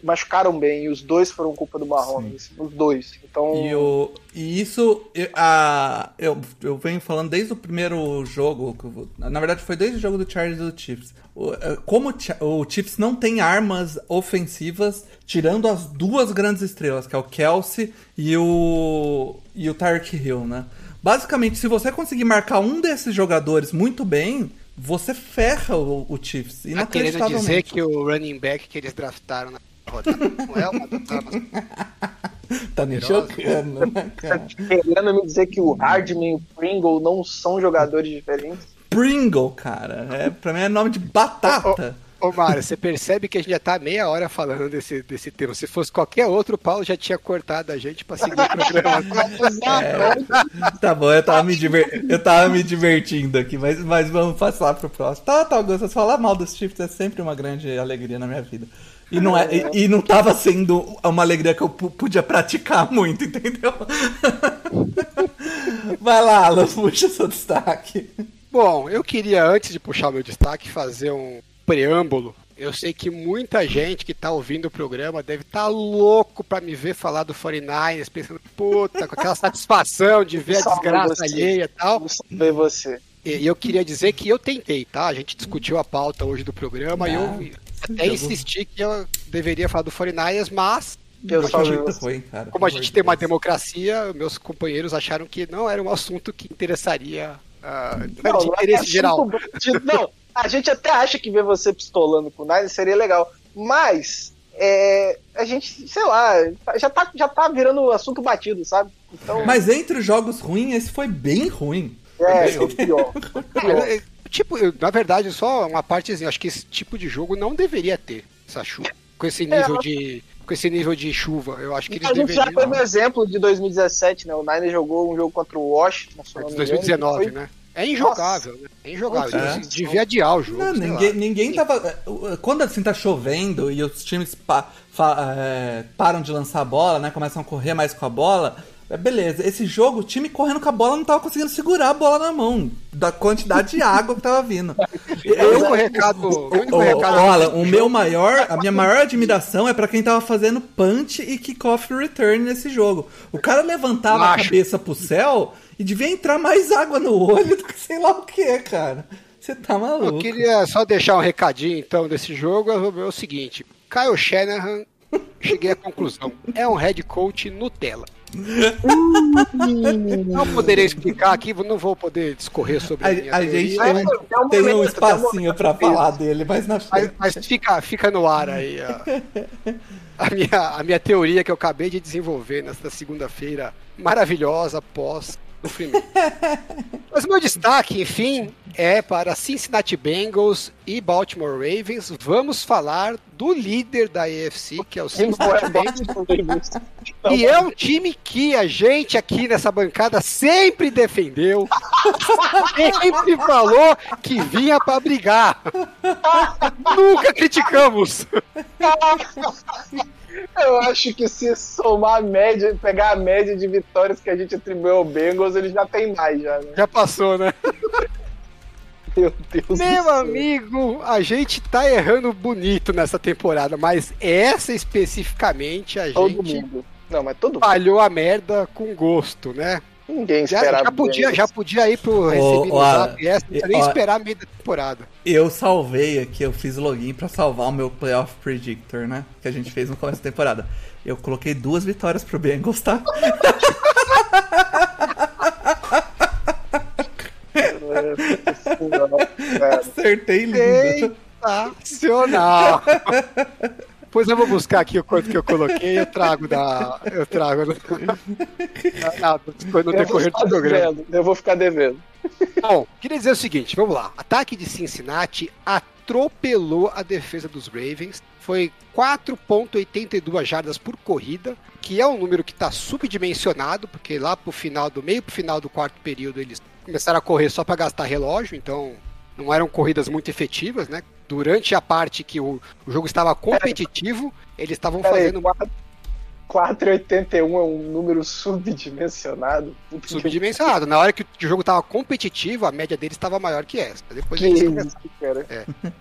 machucaram bem, e os dois foram culpa do Mahomes. Os dois. Então. E, o, e isso, eu- a, eu, eu venho falando desde o primeiro jogo, na verdade foi desde o jogo do Chargers e do Chiefs. É, Como o Chi- o Chiefs não tem armas ofensivas, tirando as duas grandes estrelas, que é o Kelsey e o, e o Tyreek Hill, né? Basicamente, se você conseguir marcar um desses jogadores muito bem, você ferra o, o Chiefs. Tá querendo dizer que o running back que eles draftaram na rodada não é uma das armas Tá me chocando, né, cara? Querendo me dizer que o Hardman e o Pringle não são jogadores diferentes. Pringle, cara. É, pra mim é nome de batata. Ô, Mário, você percebe que a gente já tá meia hora falando desse, desse tema. Se fosse qualquer outro, o Paulo já tinha cortado a gente pra seguir o programa. [LAUGHS] Tá bom, eu tava me, diver... eu tava me divertindo aqui, mas, mas vamos passar pro próximo. Tá, tá, Augusto, falar mal dos Chiefs é sempre uma grande alegria na minha vida. E não, é, e, e não tava sendo uma alegria que eu podia praticar muito, [LAUGHS] entendeu? Vai lá, Alan, puxa seu destaque. Bom, eu queria, antes de puxar o meu destaque, fazer um preâmbulo. Eu sei que muita gente que tá ouvindo o programa deve estar tá louco pra me ver falar do 49ers, pensando, puta, com aquela satisfação de ver a desgraça você. alheia e tal. Ver você. E eu queria dizer que eu tentei, tá? A gente discutiu a pauta hoje do programa e eu até jogou. insisti que eu deveria falar do 49ers, mas Eu só foi, cara. como a gente tem uma democracia, meus companheiros acharam que não era um assunto que interessaria ah, Não, de não é interesse assunto geral. de- Não, a gente até acha que ver você pistolando com o Niners seria legal. Mas é, a gente, sei lá, já tá, já tá virando assunto batido, sabe? Então, Mas entre os jogos ruins, esse foi bem ruim. é, o [LAUGHS] pior. É, é, Tipo, na verdade, só uma partezinha. Acho que esse tipo de jogo não deveria ter essa chuva. Com esse nível de. Com esse nível de chuva. Eu acho que eles A gente já deveriam. foi no exemplo de 2017, né? O Niners jogou um jogo contra o Washington, não de me engano, 2019, que foi- né? É injogável, né? É injogável. É. Devia adiar o jogo. Não, ninguém, ninguém tava. Quando assim tá chovendo e os times pa- fa- é, param de lançar a bola, né? Começam a correr mais com a bola. É, Beleza, esse jogo, o time correndo com a bola não tava conseguindo segurar a bola na mão, da quantidade de água que tava vindo. [LAUGHS] O único recado. O único Ô, recado Alan, o meu maior, a minha maior admiração é pra quem tava fazendo punch e kickoff return nesse jogo. O cara levantava a Macho. cabeça pro céu e devia entrar mais água no olho do que sei lá o que, cara. Você tá maluco. Eu queria só deixar um recadinho então desse jogo. É o seguinte: Kyle Shanahan, cheguei à conclusão, é um head coach Nutella. Não poderei explicar aqui, não vou poder discorrer sobre a, minha A, a gente tem, Mas um- tem um tem um momento, um espacinho pra falar dele, mas na mas, mas fica, fica no ar aí a, a minha, a minha teoria que eu acabei de desenvolver nesta segunda-feira maravilhosa pós sofrimento. [LAUGHS] Mas meu destaque, enfim, é para Cincinnati Bengals e Baltimore Ravens. Vamos falar do líder da AFC, que é o Cincinnati Bengals. E é um time que a gente aqui nessa bancada sempre defendeu, [LAUGHS] sempre falou que vinha pra brigar. [LAUGHS] Nunca criticamos. Eu acho que se somar a média, pegar a média de vitórias que a gente atribuiu ao Bengals, ele já tem mais, já, né? Já passou, né? [LAUGHS] Meu Deus do Meu amigo, a gente tá errando bonito nessa temporada, mas essa especificamente a Todo gente mundo. Não, mas todo mundo. falhou a merda com gosto, né? Ninguém Já, esperava. já podia, já podia ir pro recebido ó, zap essa, nem esperar a meio da temporada. Eu salvei aqui, eu fiz login pra salvar o meu playoff predictor, né? Que a gente fez no começo da temporada. Eu coloquei duas vitórias pro Bengals, tá? [LAUGHS] Acertei lindo. Sensacional! Pois eu vou buscar aqui o quanto que eu coloquei, eu trago da. Eu trago no, na- no vou decorrer do programa. devendo. Eu vou ficar devendo. Bom, queria dizer o seguinte, vamos lá. Ataque de Cincinnati, atropelou a defesa dos Ravens. Foi 4.82 jardas por corrida, que é um número que está subdimensionado, porque lá pro final do meio pro final do quarto período eles começaram a correr só para gastar relógio, então não eram corridas muito efetivas, né? Durante a parte que o, o jogo estava competitivo, eles estavam fazendo 4,81 é um número [LAUGHS] subdimensionado. Subdimensionado. Na hora que o jogo estava competitivo, a média deles estava maior que essa. Depois Que eles cara.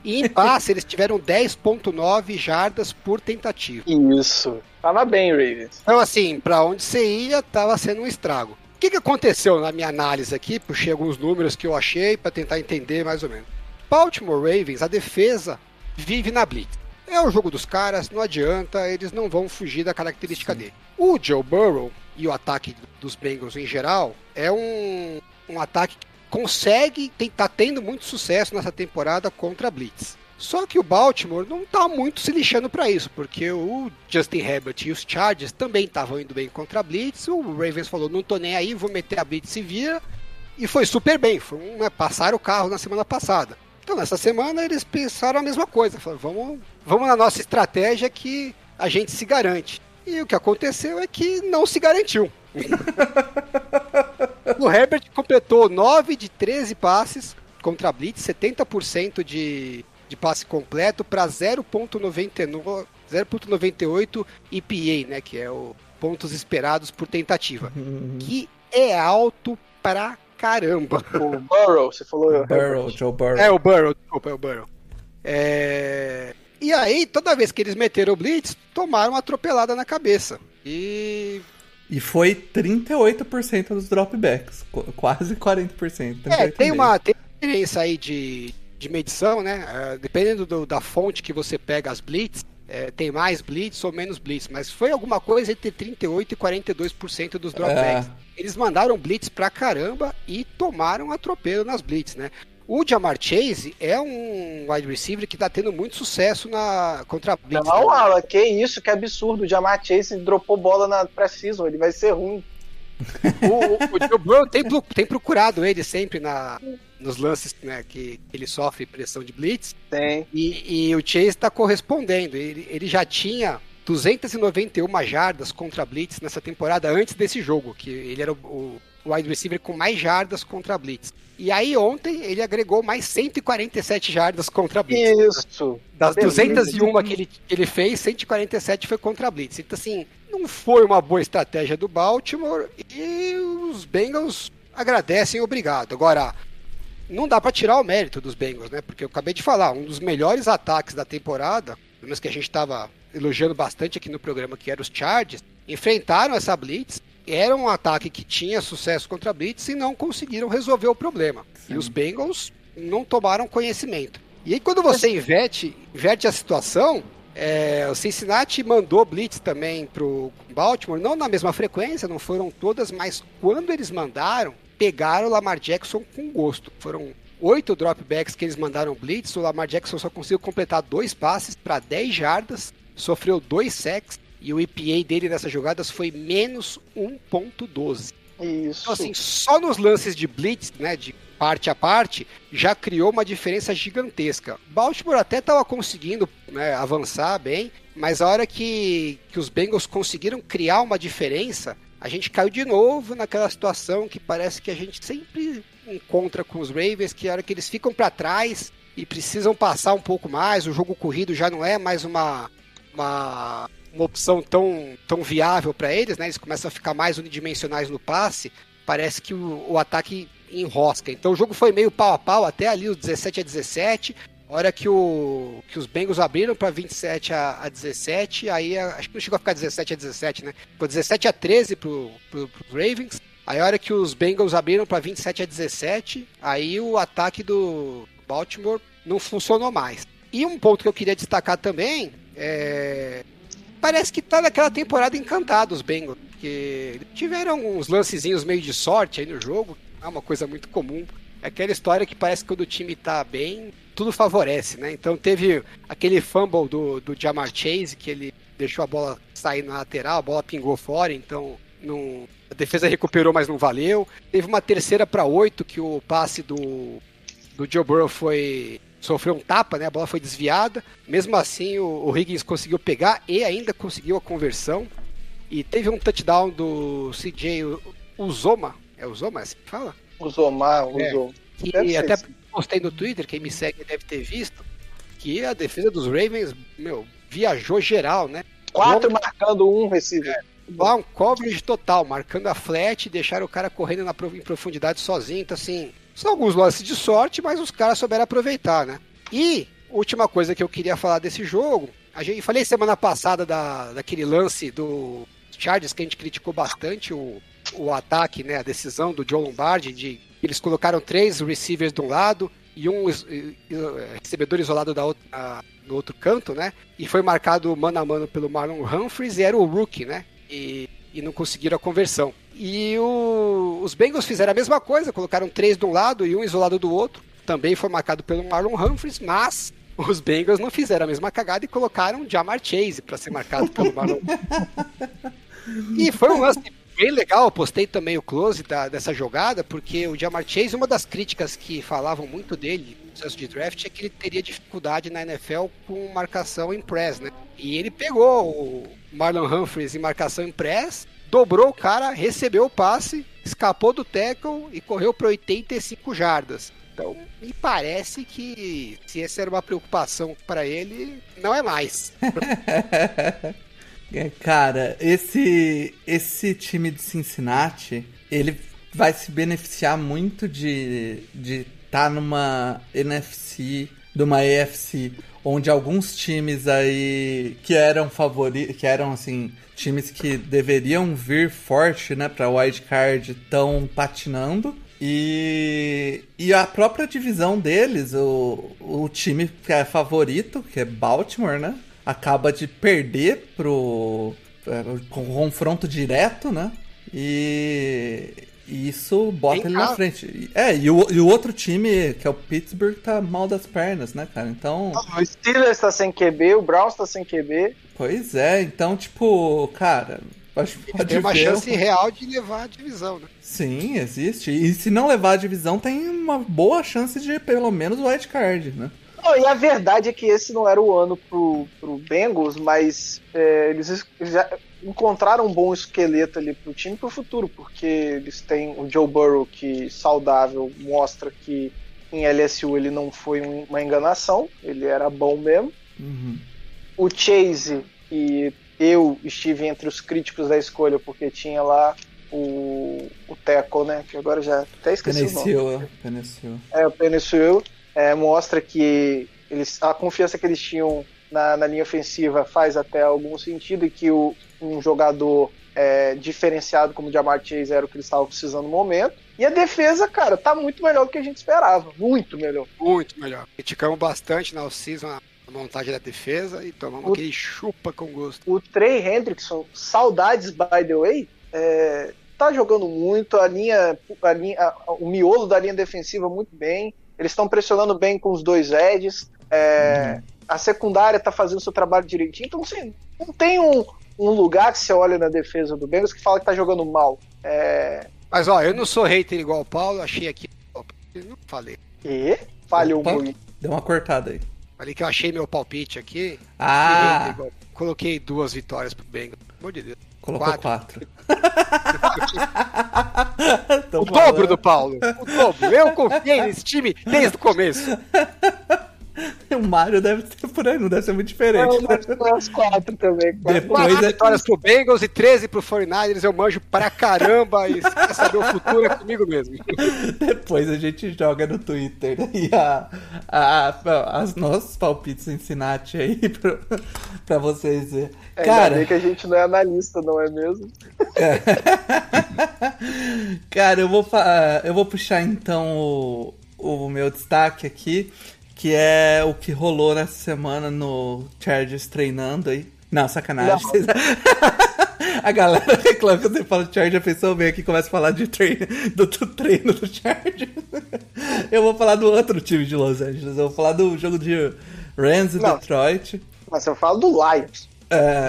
E em passe, eles tiveram 10.9 jardas por tentativa. Isso. Tava bem, Ravens. Então, assim, pra onde você ia, tava sendo um estrago. O que, que aconteceu na minha análise aqui? Puxei alguns números que eu achei pra tentar entender mais ou menos. Baltimore Ravens, a defesa vive na blitz. É o jogo dos caras, não adianta, eles não vão fugir da característica dele. O Joe Burrow e o ataque dos Bengals em geral é um, um ataque que consegue, tem, tá tendo muito sucesso nessa temporada contra a blitz. Só que o Baltimore não tá muito se lixando para isso, porque o Justin Herbert e os Chargers também estavam indo bem contra a blitz. O Ravens falou: não tô nem aí, vou meter a blitz e vira. E foi super bem, foi um, né, passaram o carro na semana passada. Então nessa semana eles pensaram a mesma coisa, falaram, vamos, vamos na nossa estratégia que a gente se garante. E o que aconteceu é que não se garantiu. [LAUGHS] o Herbert completou 9 de 13 passes contra a Blitz, 70% de, de passe completo para 0.99 0.98 EPA, né, que é o pontos esperados por tentativa, que é alto pra caramba. O Burrow, você falou. Burrow, Joe Burrow. É o Burrow, desculpa, é o Burrow. É... E aí, toda vez que eles meteram o Blitz, tomaram uma atropelada na cabeça. E. E foi 38% dos dropbacks. qu- Quase 40%. É, 38,5%. tem uma, tem uma diferença aí de, de medição, né? É, dependendo do- da fonte que você pega as Blitz, é, tem mais Blitz ou menos Blitz. Mas foi alguma coisa entre 38% e 42% dos dropbacks. Eles mandaram Blitz pra caramba e tomaram atropelo nas Blitz, né? O Jamar Chase é um wide receiver que tá tendo muito sucesso na contra a Blitz. Não, né? Alan, que isso, que absurdo. O Jamar Chase dropou bola na pré-season, ele vai ser ruim. [LAUGHS] O, o, o Joe Burrow tem, tem procurado ele sempre na, nos lances né, que ele sofre pressão de blitz Tem. e, e o Chase está correspondendo. Ele, ele já tinha 291 jardas contra blitz nessa temporada antes desse jogo, que ele era o, o wide receiver com mais jardas contra blitz. E aí ontem ele agregou mais 147 jardas contra blitz. Isso. Das Beleza. 201 que ele, que ele fez, 147 foi contra Blitz. Então, assim, não foi uma boa estratégia do Baltimore e os Bengals agradecem, obrigado. Agora, não dá pra tirar o mérito dos Bengals, né? Porque eu acabei de falar, um dos melhores ataques da temporada, pelo menos que a gente tava elogiando bastante aqui no programa, que era os Chargers, enfrentaram essa Blitz. Era um ataque que tinha sucesso contra a Blitz e não conseguiram resolver o problema. E os Bengals não tomaram conhecimento. E aí, quando você inverte, inverte a situação, é, o Cincinnati mandou blitz também pro Baltimore, não na mesma frequência, não foram todas, mas quando eles mandaram, pegaram o Lamar Jackson com gosto. Foram oito dropbacks que eles mandaram blitz, o Lamar Jackson só conseguiu completar dois passes para 10 jardas, sofreu dois sacks e o EPA dele nessas jogadas foi menos 1.12. Isso. Então, assim, só nos lances de blitz, né, de parte a parte, já criou uma diferença gigantesca. Baltimore até estava conseguindo né, avançar bem, mas a hora que, que os Bengals conseguiram criar uma diferença, a gente caiu de novo naquela situação que parece que a gente sempre encontra com os Ravens, que a hora que eles ficam para trás e precisam passar um pouco mais, o jogo corrido já não é mais uma, uma, uma opção tão, tão viável para eles, né? Eles começam a ficar mais unidimensionais no passe. Parece que o, o ataque enrosca. Então o jogo foi meio pau a pau até ali os 17 a 17. A hora que, o, que os Bengals abriram para 27 a, a 17, aí a- acho que não chegou a ficar 17 a 17, né? Ficou 17 a 13 pro, pro, pros Ravens. Aí a hora que os Bengals abriram para 27 a 17, aí o ataque do Baltimore não funcionou mais. E um ponto que eu queria destacar também é. Parece que tá naquela temporada encantada os Bengals. Porque tiveram uns lancezinhos meio de sorte aí no jogo. É uma coisa muito comum. É aquela história que parece que quando o time tá bem, tudo favorece, né? Então teve aquele fumble do, do Jamar Chase, que ele deixou a bola sair na lateral, a bola pingou fora, então não, a defesa recuperou, mas não valeu. Teve uma terceira para oito que o passe do, do Joe Burrow foi sofreu um tapa, né? A bola foi desviada. Mesmo assim, o, o Higgins conseguiu pegar e ainda conseguiu a conversão. E teve um touchdown do CJ Uzoma. É Uzoma, é assim que fala? Usou mal, É. Que Deve ser até assim. postei no Twitter, quem me segue deve ter visto, que a defesa dos Ravens, meu, viajou geral, né? Quatro marcando um receiver. Lá um coverage total, marcando a flat, deixaram o cara correndo na, em profundidade sozinho. Então, assim, são alguns lances de sorte, mas os caras souberam aproveitar, né? E, última coisa que eu queria falar desse jogo, a gente falei semana passada da, daquele lance do Chargers que a gente criticou bastante, o, o ataque, né, a decisão do John Lombardi, de eles colocaram três receivers de um lado e um i- recebedor isolado da outra, no outro canto, né? E foi marcado mano a mano pelo Marlon Humphries e era o rookie, né? E, e não conseguiram a conversão. E o- os Bengals fizeram a mesma coisa, colocaram três de um lado e um isolado do outro. Também foi marcado pelo Marlon Humphries, mas os Bengals não fizeram a mesma cagada e colocaram Jamar Chase para ser marcado pelo Marlon. [LAUGHS] E foi um lance bem legal, eu postei também o close da- dessa jogada, porque o Jamar Chase, uma das críticas que falavam muito dele no processo de draft é que ele teria dificuldade na NFL com marcação em press, né? E ele pegou o Marlon Humphries em marcação em press, dobrou o cara, recebeu o passe, escapou do tackle e correu para 85 jardas. Então, me parece que se essa era uma preocupação para ele, não é mais. [LAUGHS] É, Cara, esse esse time de Cincinnati, ele vai se beneficiar muito de de estar numa NFC, de uma AFC, onde alguns times aí que eram favoritos, que eram assim, times que deveriam vir forte, né, para wild card, estão patinando. E, e a própria divisão deles, o, o time que é favorito, que é Baltimore, né? Acaba de perder pro é, com confronto direto, né? E, e isso bota Em ele casa. na frente. É, e o, e o outro time, que é o Pittsburgh, tá mal das pernas, né, cara? Então. O Steelers tá sem QB, o Browns tá sem QB. Pois é, então, tipo, cara. Acho que pode Tem uma ver chance real de levar a divisão, né? Sim, existe. E se não levar a divisão, tem uma boa chance de pelo menos o wild card, né? Não, e a verdade é que esse não era o ano pro, pro Bengals, mas é, eles es- já encontraram um bom esqueleto ali pro time pro futuro, porque eles têm o Joe Burrow que saudável mostra que em LSU ele não foi um- uma enganação, ele era bom mesmo. Uhum. O Chase e eu estive entre os críticos da escolha porque tinha lá o, o Teco, né? Que agora já até esqueci o nome. Penicil, Penicil. É, o Penicil é, mostra que eles, a confiança que eles tinham na, na linha ofensiva faz até algum sentido e que o, um jogador é, diferenciado como o Jamar Chase era o que eles estavam precisando no momento. E a defesa, cara, tá muito melhor do que a gente esperava. Muito melhor. Muito melhor. Criticamos bastante na off-season a montagem da defesa e tomamos O- aquele chupa com gosto. O Trey Hendrickson, saudades, by the way, é, tá jogando muito. A linha, a linha a- o miolo da linha defensiva muito bem. Eles estão pressionando bem com os dois edges. É, A secundária tá fazendo seu trabalho direitinho. Então, assim, não tem um, um lugar que você olha na defesa do Bengals que fala que tá jogando mal. É, Mas ó, eu não sou hater igual o Paulo, achei aqui. Não falei. e falhou Opa. muito. Deu uma cortada aí. Falei que eu achei meu palpite aqui. Ah, Hater igual. Coloquei duas vitórias pro Bengals. Pelo amor de Deus. colocou quatro. quatro. [LAUGHS] O dobro do Paulo. O dobro. Eu confiei nesse time desde o começo. [LAUGHS] O Mario deve ser por aí, não deve ser muito diferente. né? As quatro também. Quatro. Depois Quatro é- vitórias pro Bengals e 13 pro 49ers. Eu manjo pra caramba. E se quer saber o futuro é comigo mesmo. [LAUGHS] Depois a gente joga no Twitter e a, a, a- as nossos palpites em Cincinnati aí [LAUGHS] pra, pra vocês verem. Ainda Cara, bem que a gente não é analista, não é mesmo? Cara, eu vou, eu vou puxar então o, o meu destaque aqui, que é o que rolou nessa semana no Chargers treinando aí. Não, sacanagem. Não. [LAUGHS] A galera reclama que você fala de Chargers, a pessoa vem aqui e começa a falar de treino, do, do treino do Chargers. [LAUGHS] Eu vou falar do outro time de Los Angeles. Eu vou falar do jogo de Rams e Não. Detroit. Mas eu falo do Lions. É,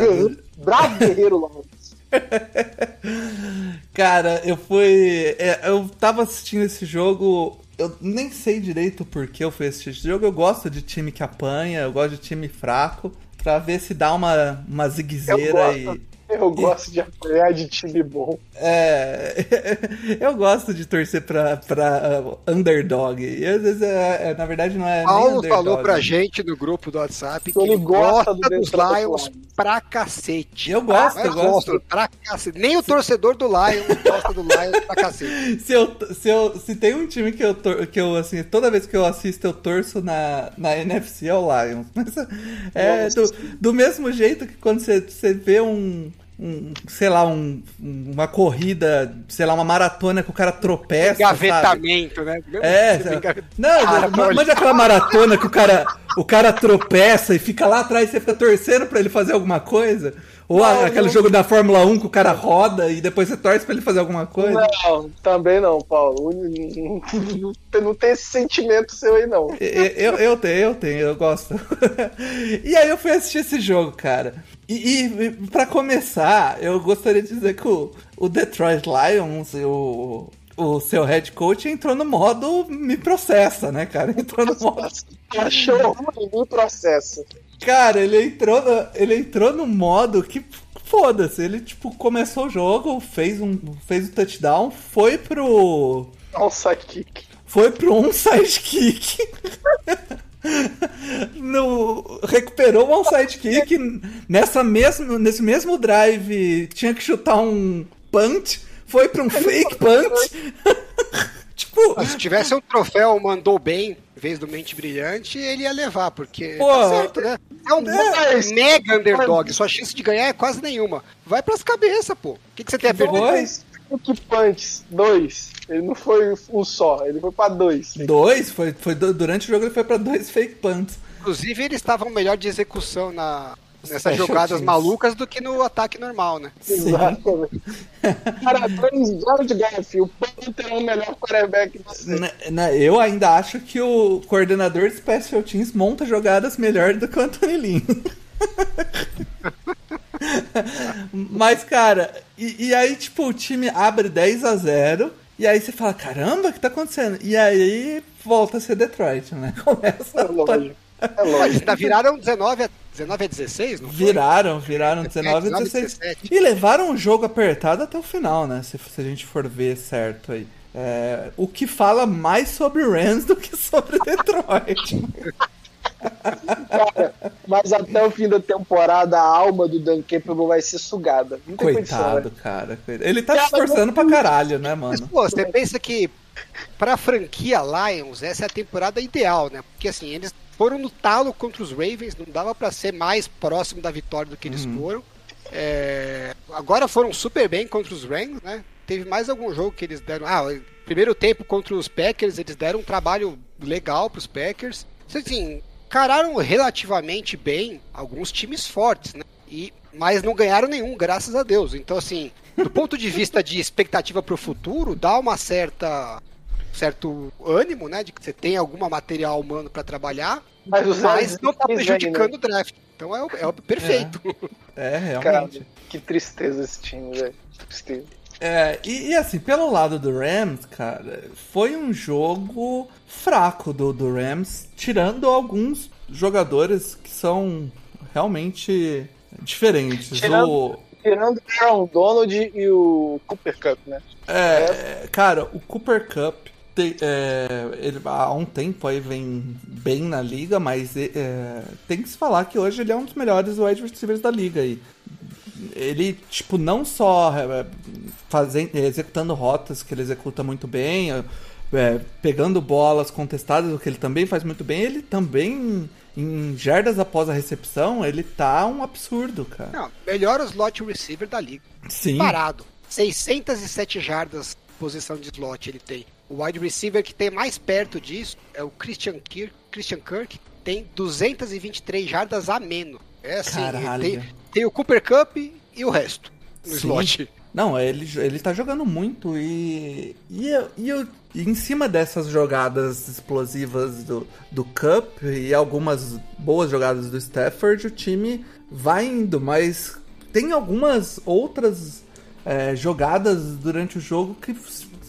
Bravo guerreiro Lions. [LAUGHS] Cara, eu fui. é, Eu tava assistindo esse jogo eu nem sei direito por que eu fui assistir esse jogo. Eu gosto de time que apanha, eu gosto de time fraco, pra ver se dá uma, uma ziguezeira e. eu gosto de apanhar de time bom. É, [LAUGHS] eu gosto de torcer pra, pra underdog. E às vezes, é, é- na verdade, não é. Paulo falou pra gente no grupo do WhatsApp que Ele gosta gosta do dos Lions Lions. pra cacete. Eu gosto, Mas eu gosto. pra cacete. Nem o torcedor do Lions gosta do Lions pra cacete. [LAUGHS] Se, eu, se, eu, se tem um time que eu, tor- que eu, assim, toda vez que eu assisto eu torço na, na NFC é o Lions. [LAUGHS] Mas é do, do mesmo jeito que quando você, você vê um, um, sei lá, um, uma corrida, sei lá, uma maratona que o cara tropeça, sabe? Gavetamento, né? É, Você fica- não, Cara, ma- pode- manja aquela maratona que o cara, o cara tropeça e fica lá atrás e você fica torcendo pra ele fazer alguma coisa? Ou Não, aquele não. jogo da Fórmula 1 que o cara roda e depois você torce pra ele fazer alguma coisa? Não, também não, Paulo. Não, tem esse sentimento seu aí, não. Eu, eu, eu tenho, eu tenho, eu gosto. [LAUGHS] e aí eu fui assistir esse jogo, cara. E, e para começar, eu gostaria de dizer que o, o Detroit Lions, o, o seu head coach, entrou no modo me processa, né, cara? Entrou no modo. Achou ruim o processo. Cara, ele entrou, ele entrou no modo que. Foda-se, ele tipo começou o jogo, fez um, fez o touchdown, foi pro Olha o sidekick. foi pro onside kick. [LAUGHS] no, recuperou o onside kick. Nessa mesmo, nesse mesmo drive, tinha que chutar um punt. Foi pra um fake punt. [LAUGHS] tipo, Mas se tivesse um troféu mandou bem, em vez do mente brilhante, ele ia levar, porque Pô, tá certo, né? É um mas- mega underdog, sua chance de ganhar é quase nenhuma. Vai pras cabeças, pô. O que, que você tem a perder? Dois. Fake punts, dois. Ele não foi um só, ele foi pra dois. dois, foi, foi du- durante o jogo ele foi pra dois fake punts. Inclusive, eles estavam melhor de execução na, nessas jogadas malucas do que no ataque normal, né? Sim. Exatamente. Parabéns, Jared Goff. O Panther é o melhor quarterback do na- eu ainda acho que o coordenador de Special Teams monta jogadas melhor do que o Anthony Lynn. [LAUGHS] Mas, cara, e, e aí, tipo, o time abre 10 a 0 e aí você fala, caramba, o que tá acontecendo? E aí volta a ser Detroit, né? [LAUGHS] Começa É a... lógico. É lógico. ainda viraram 19 a, 19 a 16, não foi? Viraram, viraram 19 a 19 a 16. 17. E levaram o jogo apertado até o final, né? Se, se a gente for ver certo aí. É, o que fala mais sobre Rams do que sobre Detroit. Cara, mas até o fim da temporada, a alma do Dan Campbell vai ser sugada. Não tem condição, Coitado, né? cara. Ele tá se esforçando pra caralho, né, Mas, mano? pô, você pensa que pra franquia Lions, essa é a temporada ideal, né? Porque assim, eles foram no talo contra os Ravens, não dava pra ser mais próximo da vitória do que eles foram. É, Agora foram super bem contra os Rams, né? Teve mais algum jogo que eles deram. Ah, o primeiro tempo contra os Packers, eles deram um trabalho legal pros Packers. Assim, encararam relativamente bem alguns times fortes, né? E, mas não ganharam nenhum, graças a Deus. Então, assim, do ponto de vista de expectativa pro futuro, dá uma certa certo ânimo, né, de que você tem alguma material humano para trabalhar, Mas os mas não tá prejudicando né? o draft. Então é o, é o perfeito. É, Cara, realmente. que tristeza esse time, velho. Que Tristeza. É, e, e assim, pelo lado do Rams, cara, foi um jogo fraco do, do Rams, tirando alguns jogadores que são realmente diferentes. Tirando- O, Tirando o Aaron Donald e o Cooper Cup, né? É, cara, o Cooper Cup é, ele há um tempo aí vem bem na liga, mas é, tem que se falar que hoje ele é um dos melhores wide receivers da liga. Ele, tipo, não só é, fazendo, executando rotas que ele executa muito bem, é, pegando bolas contestadas, o que ele também faz muito bem, ele também, em jardas após a recepção, ele tá um absurdo, cara. Não, melhor slot receiver da liga. Sim. Parado. 607 jardas posição de slot ele tem. O wide receiver que tem mais perto disso é o Christian Kirk, Christian Kirk tem 223 jardas a menos. É assim, tem, tem o Cooper Cup e o resto no Sim. slot. Não, ele, ele tá jogando muito e. E, eu- e, eu- e em cima dessas jogadas explosivas do, do Cup e algumas boas jogadas do Stafford, o time vai indo, mas tem algumas outras é, jogadas durante o jogo que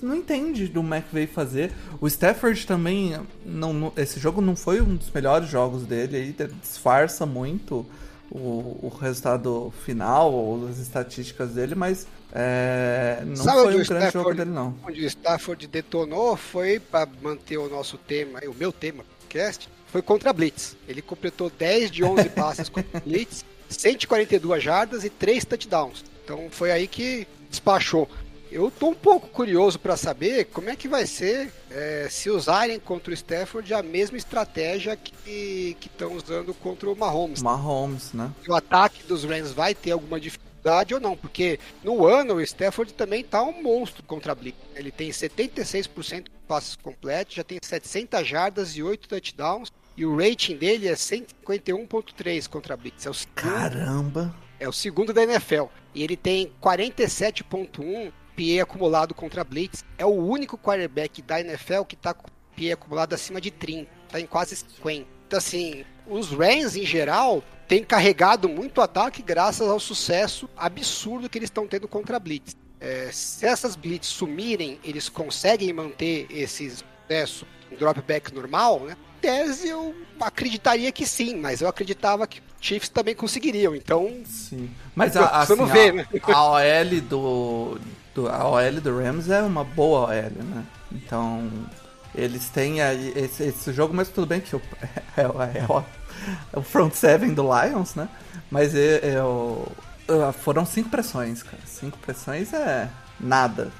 não entende do McVay fazer. O Stafford também, não, esse jogo não foi um dos melhores jogos dele, aí disfarça muito o, o resultado final, ou as estatísticas dele, mas é, não Sabe foi um o grande jogo Stafford- dele, não. Onde o Stafford detonou foi para manter o nosso tema, o meu tema, podcast, foi contra a Blitz. Ele completou 10 de 11 [LAUGHS] passes contra a Blitz, 142 jardas e 3 touchdowns. Então foi aí que despachou. Eu tô um pouco curioso para saber como é que vai ser é, se usarem contra o Stafford a mesma estratégia que estão usando contra o Mahomes. Mahomes, né? o ataque dos Rams vai ter alguma dificuldade ou não, porque no ano o Stafford também tá um monstro contra a Blitz. Ele tem 76% de passes completos, já tem 700 jardas e 8 touchdowns, e o rating dele é 151.3 contra a Blitz. É o, segundo, Caramba! é o segundo da NFL. E ele tem 47.1 PE acumulado contra Blitz. É o único quarterback da NFL que tá com PE acumulado acima de 30. Tá em quase 50. Então, assim, os Rams, em geral, têm carregado muito ataque graças ao sucesso absurdo que eles estão tendo contra Blitz. É, se essas Blitz sumirem, eles conseguem manter esse sucesso em dropback normal, né? Tese, eu acreditaria que sim, mas eu acreditava que os Chiefs também conseguiriam. Então, Sim. Mas a, assim, ver, a, né? a OL do. A OL do Rams é uma boa OL, né? Então. Eles têm aí esse, esse jogo, mas tudo bem que o, [LAUGHS] é, é o, é o front seven do Lions, né? Mas é, é o- ah, foram cinco pressões, cara. Cinco pressões é nada.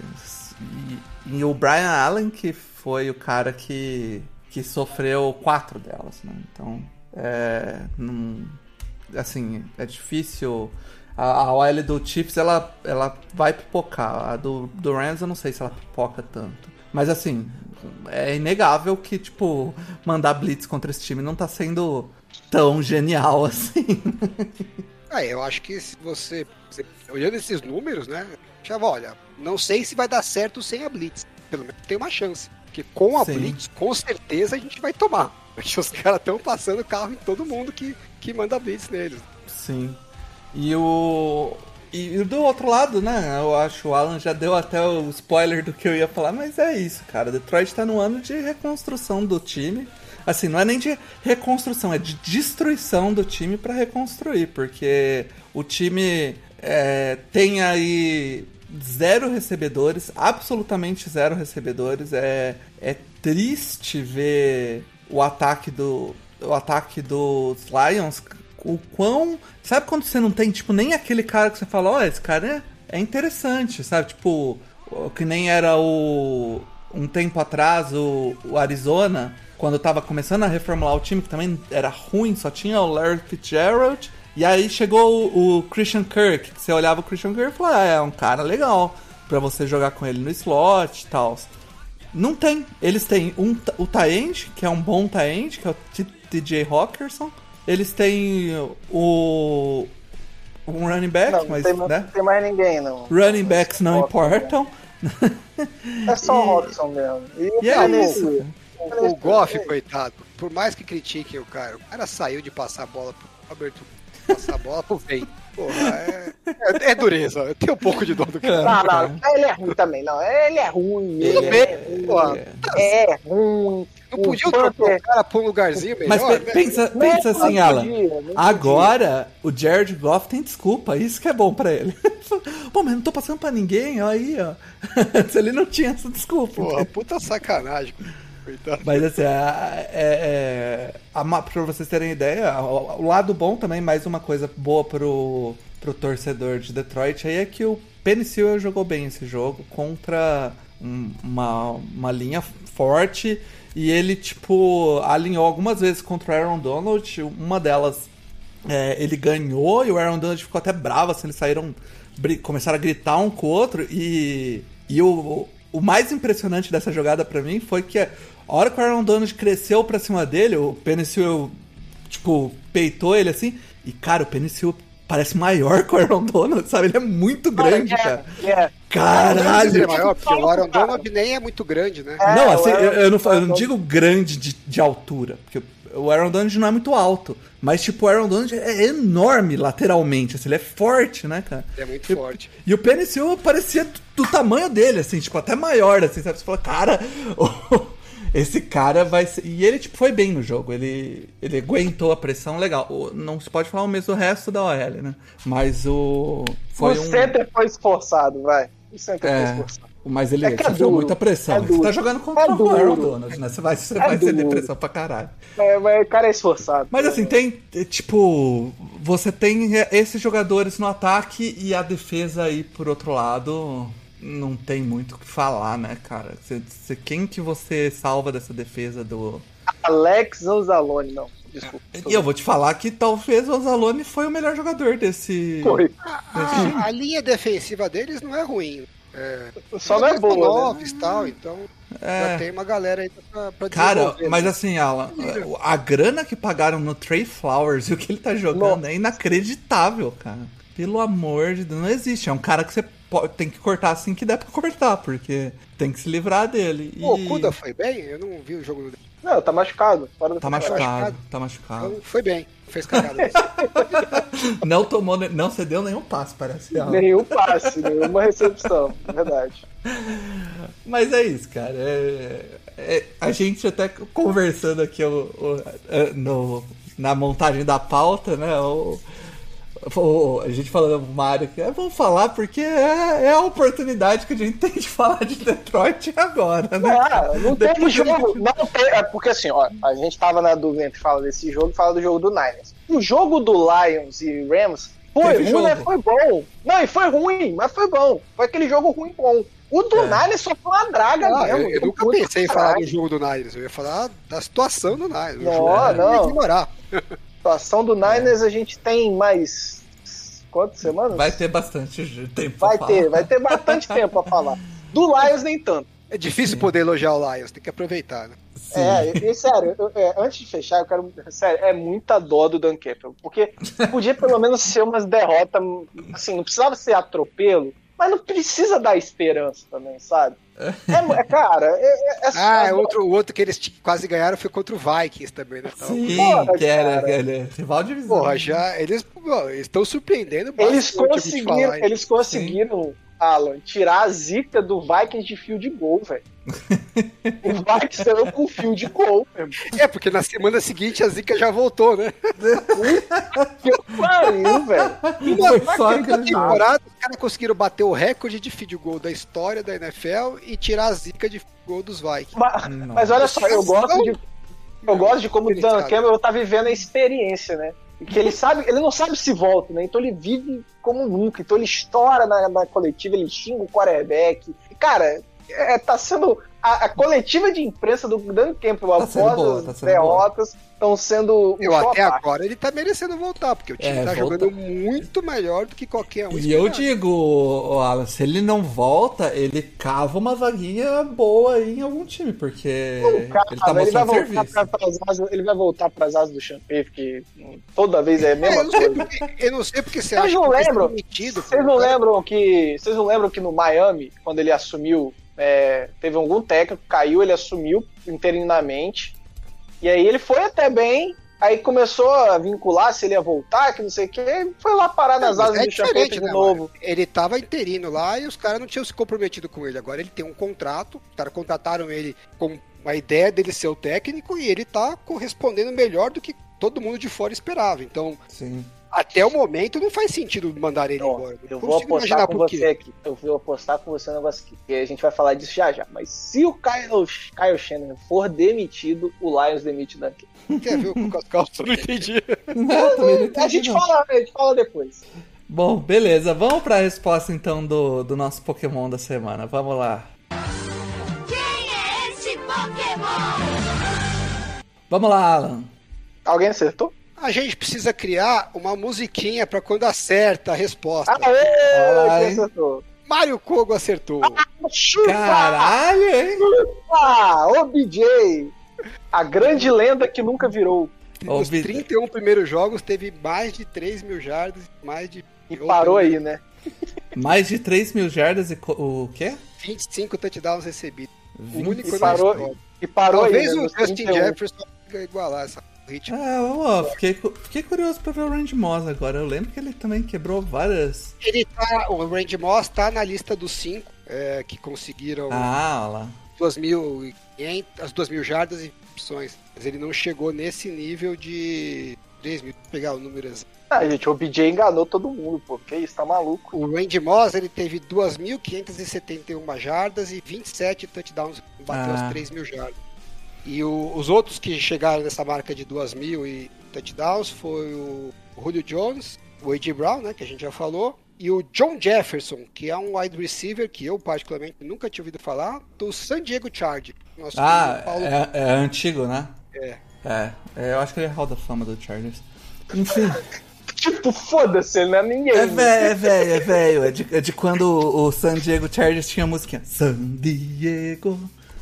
E, e o Brian Allen, que foi o cara que, que sofreu quatro delas, né? Então, é, não, assim, é difícil. A, a OL do Chiefs, ela, ela vai pipocar. A do, do Rams, eu não sei se ela pipoca tanto. Mas, assim, é inegável que, tipo, mandar blitz contra esse time não tá sendo tão genial assim. [LAUGHS] É, eu acho que se você, você- olhando esses números, né, já olha, não sei se vai dar certo sem a Blitz. Pelo menos tem uma chance. Porque com a Sim. Blitz, com certeza a gente vai tomar. Porque [LAUGHS] os caras estão passando carro em todo mundo que, que manda Blitz neles. Sim. E o. E do outro lado, né? Eu acho o Alan já deu até o spoiler do que eu ia falar, mas é isso, cara. Detroit tá no ano de reconstrução do time. Assim, não é nem de reconstrução, é de destruição do time pra reconstruir, porque o time é, tem aí zero recebedores, absolutamente zero recebedores. É, é triste ver o ataque do o ataque dos Lions, o quão. Sabe quando você não tem, tipo, nem aquele cara que você fala, ó, esse cara é, é interessante, sabe? Tipo, que nem era o. Um tempo atrás, o, o Arizona, quando tava começando a reformular o time, que também era ruim, só tinha o Larry Fitzgerald. E aí chegou o, o Christian Kirk, que você olhava o Christian Kirk e falava, ah, é um cara legal pra você jogar com ele no slot e tal. Não tem. Eles têm um, o Taend, que é um bom Taend, que é o TJ Hawkinson. Eles têm o. Um running back, Não, não mas tem, né? não tem mais ninguém, não. Running backs não importam. É só [LAUGHS] o Robson mesmo. E, E é cara, isso. O, o Goff, coitado, por mais que critiquem o cara, o cara saiu de passar a bola pro Robert, passar a bola pro Vem. Porra, é, é, é dureza. Eu tenho um pouco de dor do cara. Não, não, ele é ruim também, não. Ele é ruim. Tudo Ele bem, é, ruim, porra. é ruim. Não O podia trocar o cara pra um lugarzinho Mas melhor? né? pensa, Não, pensa não assim, Alan. podia. Agora, o Jared Goff tem desculpa. Isso que é bom pra ele. [LAUGHS] Pô, mas não tô passando pra ninguém, ó aí, ó. Se [LAUGHS] ele não tinha essa desculpa. Porra, puta sacanagem. Coitado. Mas assim, a, é, é, a, pra vocês terem ideia, o, o lado bom também, mais uma coisa boa pro, pro torcedor de Detroit aí é que o Sewell jogou bem esse jogo contra um- uma, uma linha forte e ele, tipo, alinhou algumas vezes contra o Aaron Donald, uma delas é, ele ganhou e o Aaron Donald ficou até bravo, assim, eles saíram, começaram a gritar um com o outro e, e o, o mais impressionante dessa jogada pra mim foi que a hora que o Aaron Donald cresceu pra cima dele, o Penicil, tipo, peitou ele assim, e cara, o Penicil parece maior [LAUGHS] que o Aaron Donald, sabe? Ele é muito grande, cara. É, é. Caralho! Ele é maior, porque o Aaron Donald nem é muito grande, né? É, não, o assim, eu, eu não, eu não digo grande de, de altura, porque o Aaron Donald não é muito alto, mas tipo, o Aaron Donald é enorme lateralmente, assim, ele é forte, né, cara? É muito E- forte. E o Sewell parecia do, do tamanho dele, assim, tipo, até maior, assim, sabe? Você fala, cara, [LAUGHS] esse cara vai ser... E ele, tipo, foi bem no jogo, ele, ele aguentou a pressão legal. Não se pode falar o mesmo do resto da OL, né? Mas o... Foi o um... center foi esforçado, vai. O center É. foi esforçado. Mas ele É é duro, muita pressão. é Você duro. tá jogando contra É o. Aaron Donald, né? Você vai, você É vai duro. depressão pra caralho. É, mas o cara é esforçado. Mas assim, tem, é, tipo, você tem é, esses jogadores no ataque e a defesa aí, por outro lado, não tem muito o que falar, né, cara? Você, você- quem que você salva dessa defesa do... Alex Anzalone, não. Desculpa. E eu vou te falar que talvez o Anzalone foi o melhor jogador desse... Foi. A, a linha defensiva deles não é ruim. Só não é boa, né? novos, tal, então É. já tem uma galera aí pra, pra Cara, desenvolver, mas né? assim, Alan, a grana que pagaram no Trey Flowers e o que ele tá jogando é inacreditável, cara. Pelo amor de Deus, não existe. É um cara que você tem que cortar assim que der pra cortar, porque tem que se livrar dele. E... O Kuda foi bem? Eu não vi o jogo do Não, tá machucado. Fora da Tá temporada. machucado, tá machucado. então, foi bem. Fez cagada. [LAUGHS] Não tomou, não cedeu nenhum passo, parece. Nenhum passe, nenhuma recepção. Verdade. Mas é isso, cara. É- é- a gente até conversando aqui o- o- no, na montagem da pauta, né? O- a gente falando pro Mário que é, vamos falar porque é, é a oportunidade que a gente tem de [LAUGHS] falar de Detroit agora, né? Ah, não teve Depois jogo. Não teve, é porque assim, ó, a gente tava na dúvida entre falar desse jogo e falar do jogo do Niners. O jogo do Lions e Rams foi Teve ruim, mas foi bom. Não, e foi ruim, mas foi bom. Foi aquele jogo ruim bom. O do É. Niners só foi uma draga Ah, mesmo. eu, eu nunca pensei em falar do jogo do Niners. Eu ia falar da situação do Niners. O Não, jogo eu ia não. ignorar. [LAUGHS] situação do Niners a gente tem mais quantas semanas? Vai ter bastante tempo Vai falar. ter, vai ter bastante [LAUGHS] tempo pra falar. Do Lions nem tanto. É difícil poder elogiar o Lions, tem que aproveitar, né? Sim. É, e, e sério, eu- é, antes de fechar, eu quero. Sério, é muita dó do Dan Campbell. Porque podia pelo menos ser umas derrotas. Assim, não precisava ser atropelo, mas não precisa dar esperança também, sabe? [LAUGHS] É, é, cara, é, é, é Ah, é- outro, o outro que eles quase ganharam foi contra o Vikings também, né? Então, Sim, Porra, que era, cara. é rival de visão. Porra, já. Eles eles estão surpreendendo Eles bastante, te conseguiram, falar, eles conseguiram, Alan, tirar a zica do Vikings de fio de gol, velho. O Vikings saiu com fio de gol, mesmo. É, porque na semana seguinte a Zica já voltou, né? Que pariu, velho. Na jogo. temporada, os caras conseguiram bater o recorde de field goal da história da NFL e tirar a zica de goal dos Vikings. Mas, mas olha só, eu gosto de. Eu gosto de como o Dan. Campbell tá vivendo a experiência, né? E Que ele sabe, ele não sabe se volta, né? Então ele vive como nunca. Então ele estoura na, na coletiva, ele xinga o quarterback. E, cara, é, tá sendo. A, a coletiva de imprensa do Dan Campbell Tá após boa, as tá derrotas estão sendo. Eu até parte. agora ele tá merecendo voltar, porque o time É, tá volta. jogando muito melhor do que qualquer um. E eu esperava. digo, Alan, se ele não volta, ele cava uma vaguinha boa aí em algum time, porque Cara, ele tá ele, vai serviço. pra, asas, ele vai voltar para as asas do Champagne, porque toda vez é a É, mesma eu, não coisa. porque, eu não sei porque você Vocês acha não que lembram? demitido, Vocês não cara. lembram que. Vocês não lembram que no Miami, quando ele assumiu, é, teve algum técnico, caiu, ele assumiu interinamente. E aí ele foi até bem. Aí começou a vincular se ele ia voltar, que não sei o que, foi lá parar nas Não, asas é do diferente, de né, novo. mano? Ele tava interino lá e os caras não tinham se comprometido com ele. Agora ele tem um contrato, os caras contrataram ele com a ideia dele ser o técnico e ele tá correspondendo melhor do que todo mundo de fora esperava. Então, Sim. Até o momento não faz sentido mandar ele Ó, embora. Não eu vou apostar com você aqui. Eu vou apostar com você um negócio aqui. E a gente vai falar disso já já. Mas se o Kyle, Kyle Shannon for demitido, o Lions demite o Duncan. Quer ver o? [LAUGHS] Eu não entendi. Não, não A entendi, gente, não. fala, a gente fala depois. Bom, beleza. Vamos pra resposta então do, do nosso Pokémon da semana. Vamos lá. Quem é este Pokémon? Vamos lá, Alan. Alguém acertou? A gente precisa criar uma musiquinha pra quando acerta a resposta. Aê! Acertou? Mário Kogo acertou. Chupa! Caralho, hein? Ah, ô BJ! A grande lenda que nunca virou. Nos Vitor. 31 primeiros jogos teve mais de 3 mil jardas, mais de E parou aí, né? Mais de 3 mil jardas e co- o quê? 25 touchdowns recebidos. O 20. único E parou, e parou Talvez aí, né? o Justin 31. Jefferson consiga igualar essa. Ritmo. Ah, ó, fiquei, cu- fiquei curioso pra ver o Randy Moss agora. Eu lembro que ele também quebrou várias. Ele tá, o Randy Moss tá na lista dos cinco é, que conseguiram Ah, lá. 2.500, as 2.000 jardas e opções. Mas ele não chegou nesse nível de 3 mil. Vou pegar o número exato. Ah, gente, o BJ enganou todo mundo, pô. Que isso, tá maluco? O Randy Moss ele teve 2.571 jardas e 27 touchdowns, bateu Ah. as 3 mil jardas. E o- os outros que chegaram nessa marca de 2.000 e touchdowns foi o Julio Jones, o A.J. Brown, né, que a gente já falou, e o John Jefferson, que é um wide receiver que eu particularmente nunca tinha ouvido falar, do San Diego Chargers. Nosso Ah, Paulo é, é antigo, né? É. É, é, eu acho que ele é Hall da Fama do Chargers. Enfim, [LAUGHS] Tipo, foda-se, ele não é ninguém. é velho, é velho, é velho. É de, é de quando o, o San Diego Chargers tinha a musiquinha San Diego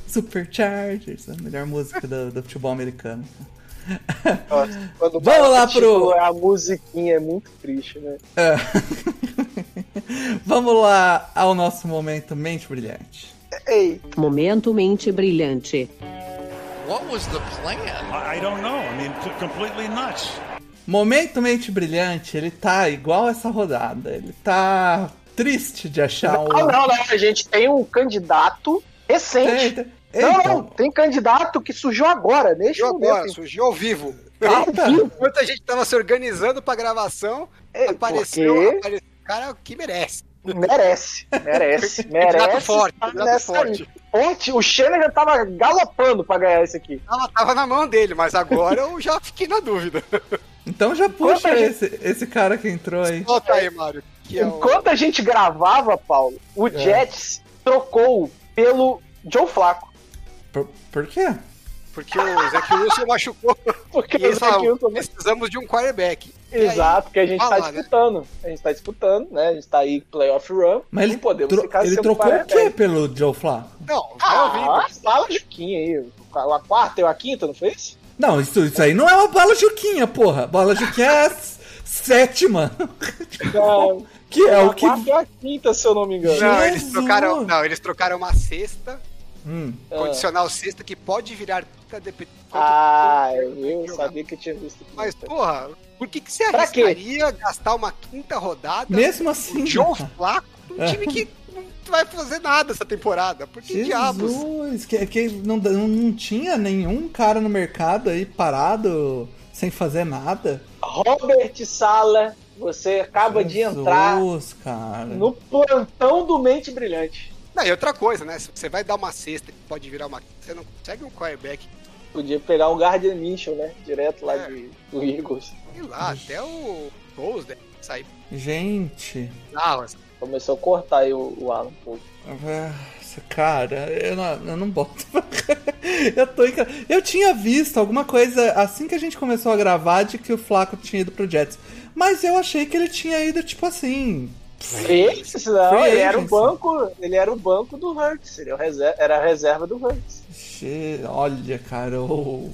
Superchargers, a melhor música do, do futebol americano. Nossa, Vamos lá tipo, pro- A musiquinha é muito triste, né? É. [LAUGHS] Vamos lá ao nosso momento mente brilhante. Ei, Momento mente brilhante. What was the plan? I don't know. I mean, completely nuts. Momento mente brilhante, ele tá igual essa rodada. Ele tá triste de achar um. não, não, não, a gente tem um candidato recente. Eita, Não, eita. não, tem candidato que surgiu agora, neste Surgiu momento. agora, surgiu ao vivo. Eita. Enquanto a gente tava se organizando pra gravação, É, apareceu, porque apareceu o cara que merece. merece, merece, [LAUGHS] Candidato merece. forte, tá forte. Forte, o Shanahan tava galopando pra ganhar esse aqui. Ela tava na mão dele, mas agora eu já fiquei na dúvida. Então já puxa Quanta esse, esse cara que entrou aí. Bota aí, Mário. Que é o... Enquanto a gente gravava, Paulo, o Jets trocou pelo Joe Flaco. Por, por quê? Porque o Zach Wilson machucou. [LAUGHS] Porque E eles falaram, precisamos de um quarterback. E aí, Exato, porque a gente vai tá lá, né? disputando. A gente tá disputando, né? A gente tá aí playoff run. Mas ele, não podemos tro- ficar ele um trocou o quê pelo Joe Flacco? Não, Ah, vivo. fala Juquinha aí. A quarta e a quinta, não foi isso? Não, isso, isso aí não é uma bola juquinha, porra. Bola juquinha é a sétima. Não, [LAUGHS] Que é a o que. quarta e a quinta, se eu não me engano. Não, eles trocaram, não, eles trocaram uma cesta, Hum. Ah. condicional cesta, que pode virar quinta dependendo Ah, eu, sabia que eu tinha visto. Mas, porra, por que, que você Pra quê? arriscaria gastar uma quinta rodada Mesmo assim. o Joe cara. Flacco, um É. time que não vai fazer nada essa temporada? Por que diabos? Jesus, que, que não, não, não tinha nenhum cara no mercado aí parado, sem fazer nada. Robert Sala, você acaba de entrar Jesus, cara. no plantão do Mente Brilhante. Não, e outra coisa, né? Se você vai dar uma cesta que pode virar uma. Você não consegue um quarterback. Podia pegar um Guardian Mission, né? Direto lá É. de, do Eagles. Sei lá, até o Bulls deve sair Gente. bizarro. essa- Começou a cortar aí o, o Alan um pouco. Nossa, Cara, eu não, eu não boto. [LAUGHS] eu tô enca- Eu tinha visto alguma coisa assim que a gente começou a gravar de que o Flaco tinha ido pro Jets. Mas eu achei que ele tinha ido, tipo assim. Não, Free ele era o banco, ele era o banco do Hurts, ele era, reserva, era a reserva do Hurts. Che- Olha, cara, o.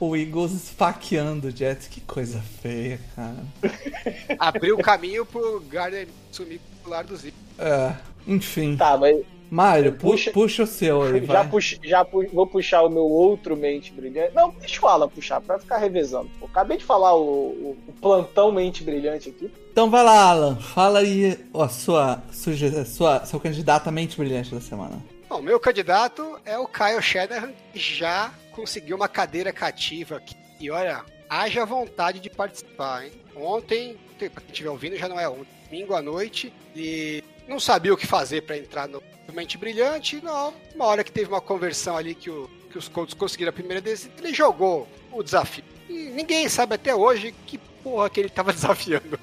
O Eagles esfaqueando o Jets, que coisa feia, cara. [LAUGHS] Abriu o caminho pro Gardner sumir titular do Zip. É, enfim. Tá, mas Mário, pu- puxa, Puxa- o seu aí, já, vai. pux, já vou puxar o meu outro mente brilhante. Não, deixa o Alan puxar, pra ficar revezando. Eu acabei de falar o, o- o plantão mente brilhante aqui. Então vai lá, Alan. Fala aí a sua, suge- sua, seu candidato a mente brilhante da semana. Bom, meu candidato é o Kyle Shanahan, já conseguiu uma cadeira cativa aqui. E olha, haja vontade de participar, hein? Ontem, pra quem estiver ouvindo, já não é ontem, domingo à noite, e não sabia o que fazer para entrar no Mente Brilhante. Não, uma hora que teve uma conversão ali que, o- que os Colts conseguiram a primeira decisão, ele jogou o desafio. E ninguém sabe até hoje que porra que ele tava [LAUGHS] desafiando.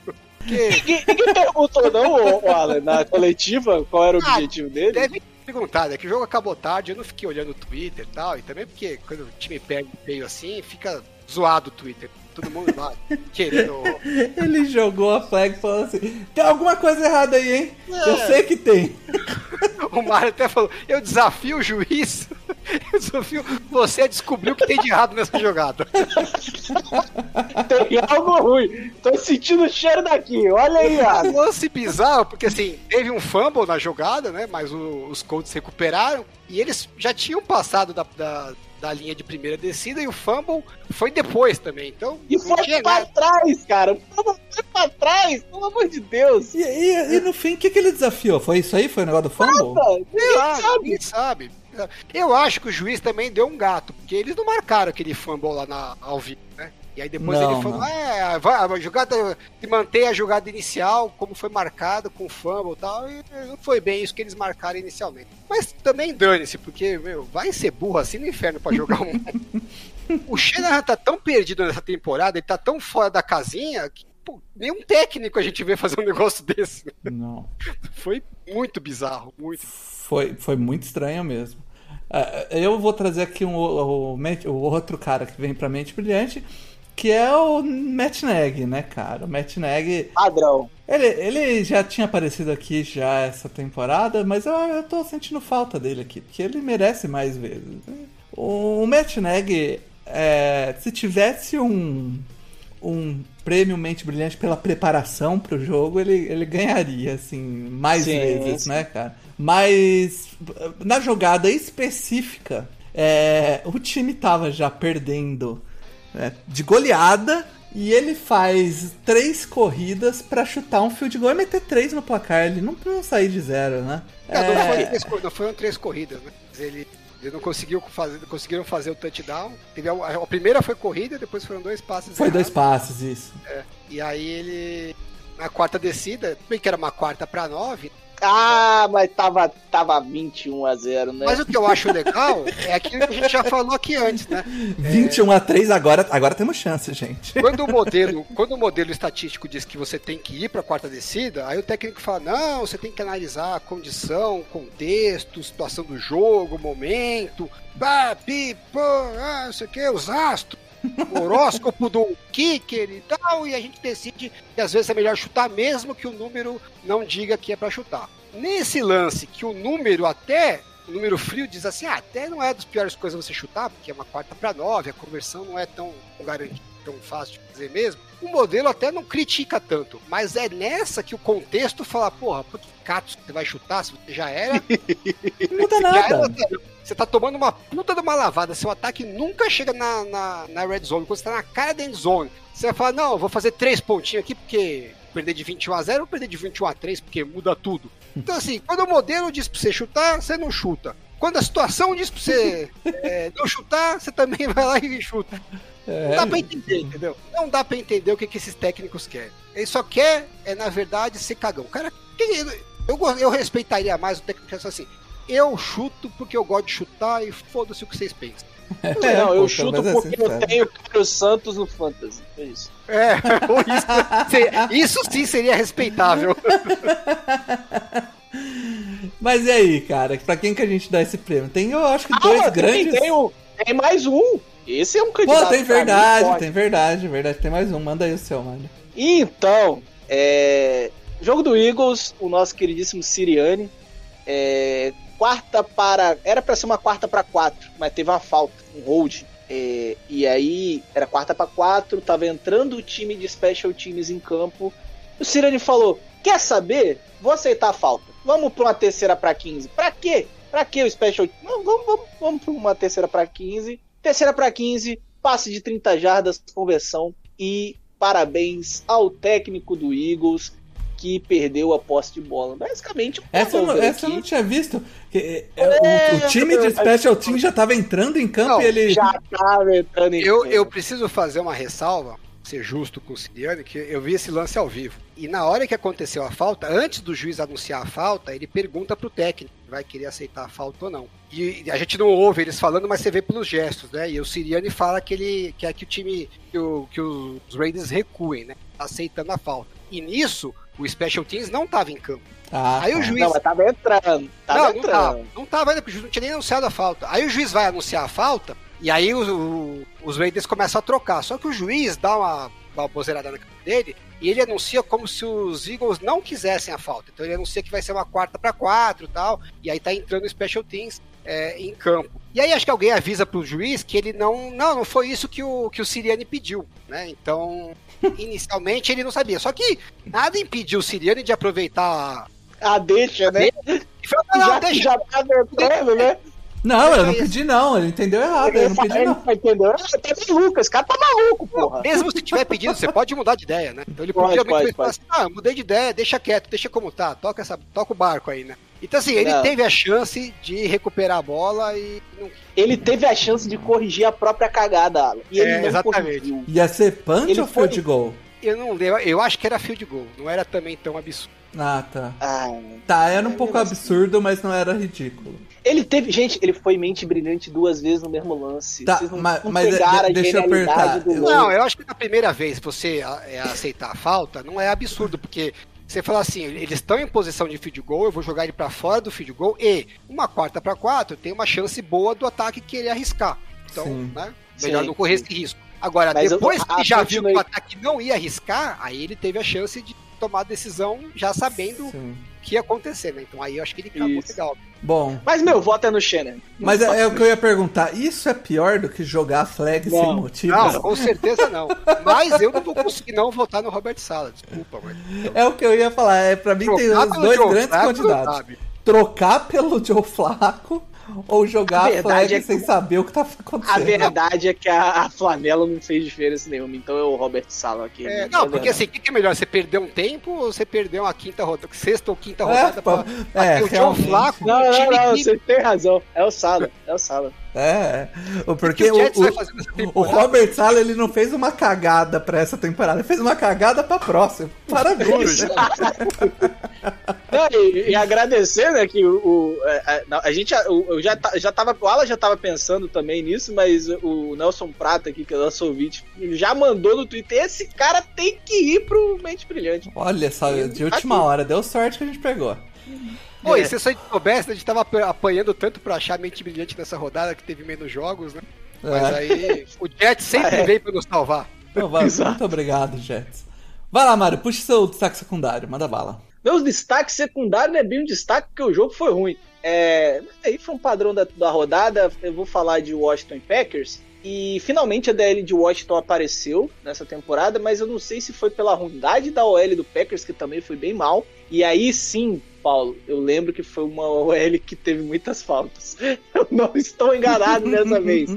Ninguém, ninguém perguntou, não, ô, Alan, na coletiva, qual era o Ah, objetivo dele? Deve perguntar, né? Que o jogo acabou tarde, eu não fiquei olhando o Twitter e tal, e também porque quando o time perde meio assim, fica zoado o Twitter. Todo mundo lá querendo. [LAUGHS] Ele jogou a flag e falou assim: tem alguma coisa errada aí, hein? É. Eu sei que tem. O Mário até falou: eu desafio o juiz, [LAUGHS] eu desafio você a descobrir o que tem de errado nessa jogada. [LAUGHS] Tem algo ruim. Tô sentindo o cheiro daqui. Olha aí, Um Alan. lance bizarro, porque assim, teve um fumble na jogada, né? Mas o- os Colts recuperaram e eles já tinham passado da, da, da linha de primeira descida e o fumble foi depois também. Então, E não foi tinha pra nada. trás, cara. Foi pra trás, pelo amor de Deus. E, e- e no fim, o que, que ele desafiou? Foi isso aí? Foi o negócio do fumble? Ninguém Sei lá, sabe. ninguém sabe. Eu acho que o juiz também deu um gato, porque eles não marcaram aquele fumble lá na, ao vivo, né? E aí depois Não, ele falou, não. é, vai, a jogada, se mantém a jogada inicial, como foi marcado, com fumble e tal, e não foi bem isso que eles marcaram inicialmente. Mas também dane-se, porque, meu, vai ser burro assim no inferno pra jogar um... [LAUGHS] o Shanahan tá tão perdido nessa temporada, ele tá tão fora da casinha, que pô, nenhum técnico a gente vê fazer um negócio [LAUGHS] desse. Não. Foi muito bizarro, muito Foi, foi muito estranho mesmo. Ah, eu vou trazer aqui um, o, o o outro cara que vem pra mente brilhante, que é o Matt Nagy, né, cara? O Matt Nagy, Padrão. ele, ele já tinha aparecido aqui já essa temporada, mas eu, eu tô sentindo falta dele aqui, porque ele merece mais vezes. O Matt Nagy, é, se tivesse um, um prêmio Mente Brilhante pela preparação pro jogo, ele, ele ganharia, assim, mais Sim, vezes, sim. né, cara? Mas na jogada específica, é, o time tava já perdendo é, de goleada e ele faz três corridas pra chutar um field goal e meter três no placar. Ele não, não sair de zero, né? Não, não, É, três, não foram três corridas, né? Ele, ele não conseguiu fazer, conseguiram fazer o touchdown. Teve a, a primeira foi corrida, depois foram dois passes. foi dois errados. passes, isso. E aí ele. Na quarta descida, bem que era uma quarta pra nove. Ah, mas tava, tava 21 a 0, né? Mas o que eu acho legal é aquilo que a gente já falou aqui antes, né? 21 a 3, agora, agora temos chance, gente. Quando o modelo, quando o modelo estatístico diz que você tem que ir para a quarta descida, aí o técnico fala: "Não, você tem que analisar a condição, contexto, situação do jogo, momento, pá, pi, pô, ah, não sei o que, os astros, horóscopo do kicker e tal, e a gente decide que às vezes é melhor chutar mesmo que o número não diga que é para chutar. Nesse lance que o número até o número frio diz assim, ah, até não é das piores coisas você chutar, porque é uma quarta para nove, a conversão não é tão garantida, tão fácil de fazer mesmo. O modelo até não critica tanto, mas é nessa que o contexto fala, porra, putz, Catos, você vai chutar, se você já era, [LAUGHS] Não muda nada. sério. Você tá tomando uma puta de uma lavada. Seu ataque nunca chega na, na, na red zone. Quando você tá na cara da end zone, você vai falar: Não, eu vou fazer três pontinhos aqui porque perder de 21 a 0 ou perder de 21 a 3 porque muda tudo. Então, assim, quando o modelo diz pra você chutar, você não chuta. Quando a situação diz pra você [LAUGHS] é, não chutar, você também [LAUGHS] vai lá e chuta. Não dá pra entender, entendeu? Não dá pra entender o que, que esses técnicos querem. Ele só quer, é, na verdade, ser cagão. Cara, quem- eu, eu respeitaria mais o técnico que assim. Eu chuto porque eu gosto de chutar e foda-se o que vocês pensam. [LAUGHS] não, eu pô, chuto é porque eu sincero. tenho Carlos Santos no Fantasy. É isso. É, [LAUGHS] isso, seria- isso sim seria respeitável. [LAUGHS] Mas e aí, cara? Pra quem que a gente dá esse prêmio? Tem, eu acho que dois Ah, grandes. tem, tem, um- tem mais um. Esse é um Pô, candidato. tem pra mim, verdade, tem verdade, verdade. Tem mais um. Manda aí o seu, mano. Então, é, jogo do Eagles, o nosso queridíssimo Siriane, é, quarta para, era para ser uma quarta para quatro, mas teve uma falta, um hold. É, e aí era quarta para quatro, tava entrando o time de special teams em campo. O Siriane falou: "Quer saber? Vou aceitar a falta. Vamos para uma terceira para 15. Pra quê? Pra que o special? Não, vamos, vamos, vamos para uma terceira para 15. Terceira para 15, passe de 30 jardas, conversão e parabéns ao técnico do Eagles que perdeu a posse de bola. Basicamente, um Essa, não- essa eu não tinha visto. Que, é, o, o time de Special Team já tava entrando em campo Não, e ele. já tava entrando em Eu, campo. eu preciso fazer uma ressalva, ser justo com o Siriane, que eu vi esse lance ao vivo. E na hora que aconteceu a falta, antes do juiz anunciar a falta, ele pergunta pro técnico se vai querer aceitar a falta ou não. E a gente não ouve eles falando, mas você vê pelos gestos, né? E o Siriane fala que ele quer que o time, que, o- que os Raiders recuem, né? Aceitando a falta. E nisso, o Special Teams não tava em campo. Ah, Aí o tá. juiz Não, mas tava entrando. Tava não, não entrando. tava. Não tava ainda, porque o juiz não tinha nem anunciado a falta. Aí o juiz vai anunciar a falta, e aí o- o- os Raiders começam a trocar. Só que o juiz dá uma, uma bozeirada na cara dele, e ele anuncia como se os Eagles não quisessem a falta. Então ele anuncia que vai ser uma quarta para quatro e tal, e aí tá entrando o Special Teams é, em campo. E aí acho que alguém avisa pro juiz que ele não. Não, não foi isso que o, que o Siriane pediu, né? Então. [LAUGHS] Inicialmente ele não sabia. Só que nada impediu o Siriane de aproveitar Ah, deixa, né? falar, não, já, deixa, já tava entrando, né? Não, eu não Aí, pedi não, ele entendeu errado, eu não pedi Ele não. tá entendendo? Ah, Tá maluco, esse cara tá maluco, porra. Mesmo se tiver pedido, você pode mudar de ideia, né? Então ele Pode, podia pode, falar assim, ah, mudei de ideia, deixa quieto, deixa como tá, toca, essa, toca o barco aí, né? Então assim, ele Não. teve a chance de recuperar a bola e não Ele teve a chance de corrigir a própria cagada, Alan. E ele É, não exatamente. corrigiu. Ia ser punch Ele ou foi- field goal? Eu não lembro, eu acho que era field goal, não era também tão absurdo. Ah, tá. Ah, Tá, era um pouco mesmo absurdo, mas não era ridículo. ele teve. Gente, ele foi mente brilhante duas vezes no mesmo lance. Tá, Vocês não, mas- não mas pegaram de- deixa eu a genialidade perguntar, do eu- gol. Não, eu acho que na primeira vez você a- é, aceitar a falta não é absurdo, porque você fala assim, eles estão em posição de field goal, eu vou jogar ele pra fora do field goal e uma quarta pra quatro tem uma chance boa do ataque querer arriscar. Então, Sim. né? Melhor Sim, não correr sim. esse risco. Agora, Mas eu- depois que a ele já viu que o ataque não ia arriscar, aí ele teve a chance de tomar a decisão já sabendo Sim. o que ia acontecer, né? Então aí eu acho que ele acabou Isso. legal. Bom, Mas meu voto é no Shannon. mas é, é o que eu ia perguntar. Isso é pior do que jogar flag sem Não. motivo? Não, com certeza não. Mas eu não vou conseguir não votar no Robert Sala, desculpa, mas. É o que eu ia falar. É, pra mim tem Trocar os pelo dois Joe grandes Flacco, candidatos. Trocar pelo Joe Flaco ou jogar A a verdade flag é que- sem saber o que tá A acontecendo. verdade é que a, a flanela não fez diferença nenhuma, então é o Robert Sala aqui. É, não, porque assim, o que, que é melhor? Você perder um tempo ou você perder uma quinta rodada, sexta ou quinta É, rodada pô, pra é, o realmente. Flaco? Não, não, time não, que- você tem razão. É o Sala, é o Sala. É, porque o o, o-? Robert Sala ele não fez uma cagada pra essa temporada, ele fez uma cagada pra próxima. Parabéns. Não, e, e agradecer, né, que o, o- a, a- a gente, eu já, já tava, o Alan já tava pensando também nisso, mas o Nelson Prata aqui, que é o nosso ouvinte, já mandou no Twitter, esse cara tem que ir pro Mente Brilhante. Olha só, de última hora, deu sorte que a gente pegou. Pô, É. e se você soubesse, a gente tava apa- apanhando tanto pra achar mente brilhante nessa rodada que teve menos jogos, né? Mas É. aí o Jet sempre Ah, é. vem pra nos salvar. Então, vai, muito obrigado, Jets. Vai lá, Mário, puxa seu destaque secundário, manda bala. Meus destaques secundários não é bem um destaque porque o jogo foi ruim. É, aí foi um padrão da, da rodada. Eu vou falar de Washington Packers. E finalmente a DL de Washington apareceu nessa temporada, mas eu não sei se foi pela ruindade da OL do Packers, que também foi bem mal. E aí sim, Paulo, eu lembro que foi uma OL que teve muitas faltas. [LAUGHS] Eu não estou enganado dessa vez.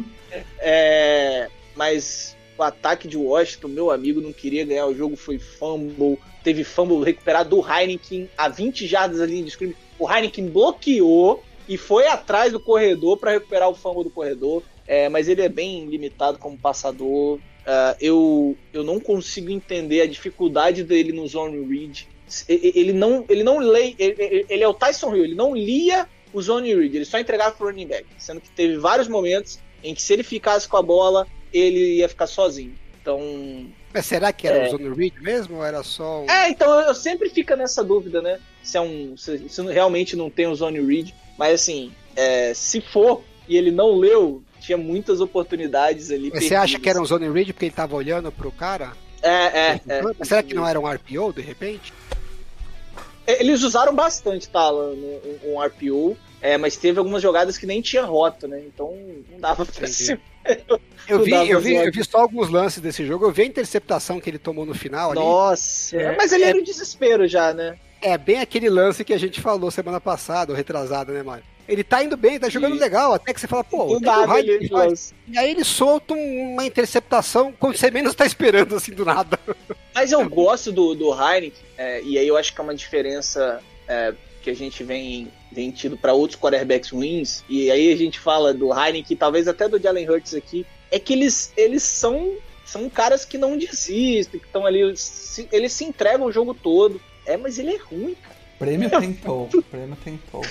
É, mas o ataque de Washington, meu amigo, não queria ganhar o jogo, foi fumble. Teve fumble recuperado do Heineken a 20 jardas ali de screen. O Heineken bloqueou e foi atrás do corredor para recuperar o fumble do corredor. É, mas ele é bem limitado como passador. Ah, eu, eu não consigo entender a dificuldade dele no zone read. Ele não, ele não lê. Ele, ele- é o Tyson Hill, ele não lia o zone read, ele só entregava pro running back. Sendo que teve vários momentos em que se ele ficasse com a bola, ele ia ficar sozinho. Então. Mas será que era É. o Zone Read mesmo ou era só um... É, então eu sempre fico nessa dúvida, né? Se é um. Se, se realmente não tem o zone read. Mas assim, é, se for e ele não leu, tinha muitas oportunidades ali. Você acha que era um Zone Read porque ele tava olhando pro cara? É, é, é. Será que não era um RPO, de repente? Eles usaram bastante, tá, Alan, um, um RPO. É, mas teve algumas jogadas que nem tinha rota, né? Então não dava pra se. Eu [LAUGHS] vi, eu, vi, eu vi só alguns lances desse jogo. Eu vi a interceptação que ele tomou no final ali. Nossa! É, mas ele é- era um desespero já, né? É bem aquele lance que a gente falou semana passada, ou retrasada, né, Mário? Ele tá indo bem, tá jogando Isso. legal, até que você fala, pô, Do nada Hyde ele faz? E aí ele solta um- uma interceptação quando você menos tá esperando, assim, do nada. Mas eu gosto do, do Heineken, é, e aí eu acho que é uma diferença é, que a gente vem, vem tido para outros quarterbacks ruins, e aí a gente fala do Heineken, talvez até do Jalen Hurts aqui, é que eles, eles são, são caras que não desistem, que estão ali, se- eles se entregam o jogo todo. É, mas ele é ruim, cara. Prêmio tentou, prêmio tentou.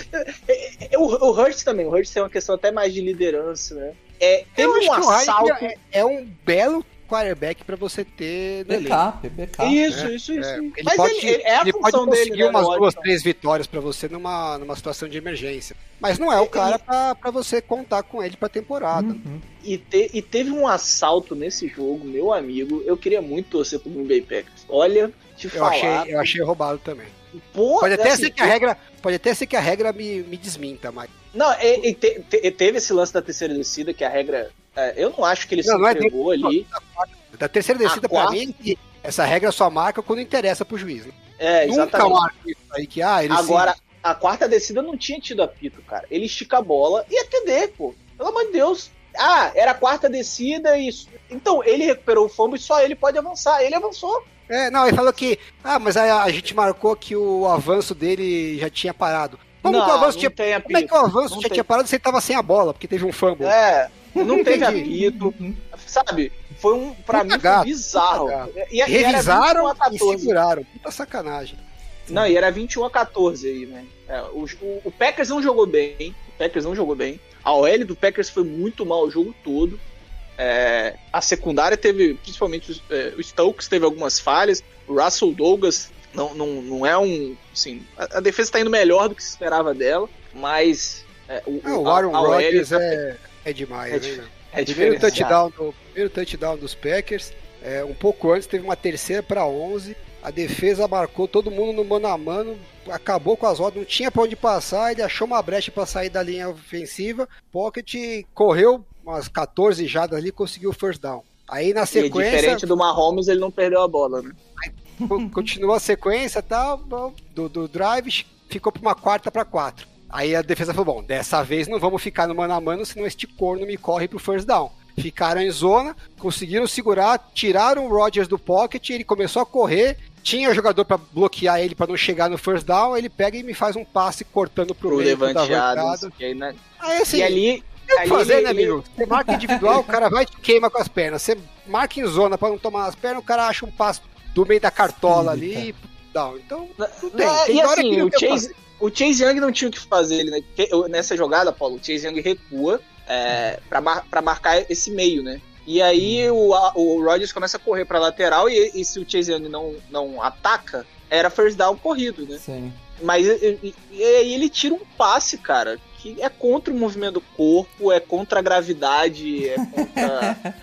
É, é, o, o Hurts também, o Hurts tem uma questão até mais de liderança, né? É, teve um o assalto. é, é um belo quarterback pra você ter. Backup, backup. Isso, né? isso, isso. É, ele Mas pode, ele, é a ele pode função dele, conseguir né, umas duas, três vitórias pra você numa, numa situação de emergência. Mas não é o cara pra, pra você contar com ele pra temporada. Uhum. E, te- e teve um assalto nesse jogo, meu amigo. Eu queria muito torcer pro Green Bay Packers. Olha, te Eu, falar. achei, eu achei roubado também. Pô, Pode até assim, ser que a regra, pode até ser que a regra me, me desminta, mas Não, e, e te- te- teve esse lance da terceira descida que a regra. é, eu não acho que ele Não, se é entregou ali. da terceira descida A pra quarta- mim essa regra só marca quando interessa pro juiz. Né? É, Nunca exatamente. marca isso aí que ah, ele Agora, se... a quarta descida não tinha tido apito, cara. Ele estica a bola e é TD, pô. Pelo amor de Deus. Ah, era a quarta descida e. Então, ele recuperou o fumble e só ele pode avançar. Ele avançou. É, não, ele falou que. Ah, mas a, a gente marcou que o avanço dele já tinha parado. Como Não, que o avanço tinha. tem Como é que o avanço Não já tem. tinha parado se ele tava sem a bola, porque teve um fumble? É, não teve apito. Sabe? Foi um. Pra Puta mim foi gato, bizarro. puta gato. E, e era 21 Revisaram a e 14. seguraram. Puta sacanagem. Não, e era 21 a 14 aí, né? É, o, o- o Packers não jogou bem. O Packers não jogou bem. A OL do Packers foi muito mal o jogo todo. É, a secundária teve, principalmente é, o Stokes teve algumas falhas. O Russell Douglas não, não, não é um. Assim, a, a defesa está indo melhor do que se esperava dela, mas. é, o, Ah, o Aaron OL Rodgers tá- é, é demais, é né? meu? é primeiro touchdown, do, primeiro touchdown dos Packers. é, um pouco antes teve uma terceira para 11. A defesa marcou todo mundo no mano a mano. Acabou com as rodas, não tinha pra onde passar. Ele achou uma brecha para sair da linha ofensiva. Pocket correu umas 14 jadas ali e conseguiu o first down. Aí na E sequência, diferente do Mahomes, ele não perdeu a bola, né? co- continuou a sequência tal, do, do drive, ficou para uma quarta para quatro. Aí a defesa falou: bom, dessa vez não vamos ficar no mano a mano, senão este corno me corre pro first down. Ficaram em zona, conseguiram segurar, tiraram o Rodgers do pocket, ele começou a correr, tinha jogador para bloquear ele para não chegar no first down, ele pega e me faz um passe cortando pro, Pro meio Levante da Adams. arrancada. que aí, né? Aí assim, E ali. Tem o que fazer, ele- né, ele- amigo? Você marca individual, o [LAUGHS] cara vai e te queima com as pernas. Você marca em zona pra não tomar as pernas, o cara acha um passo do meio da cartola Sim, ali e dá. Então, não tem. É, tem e hora assim, o o Chase, o Chase Young não tinha o que fazer ele, né? Nessa jogada, Paulo, o Chase Young recua é, pra, mar- pra marcar esse meio, né? E aí o, a- o Rodgers começa a correr pra lateral e, e se o Chase Young não, não ataca, era first down corrido, né? Sim. Mas e, e- e aí ele tira um passe, cara, que é contra o movimento do corpo, é contra a gravidade, é contra. [LAUGHS]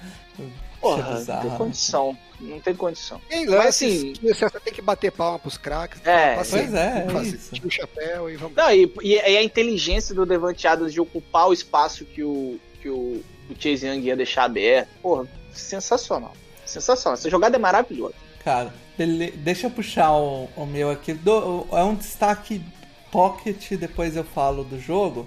Porra, não bizarro, tem né? condição. Não tem condição. Tem Mas, assim- que você tem que bater palma pros craques. É, pois é, que é. Tira o chapéu e vamos. Não, e, e- a inteligência do Devante Adams de ocupar o espaço que o, que o, o Chase Young ia deixar aberto. Porra, sensacional. Sensacional. Essa jogada é maravilhosa. Cara, deixa eu puxar o, o meu aqui. Do- é um destaque pocket, depois eu falo do jogo.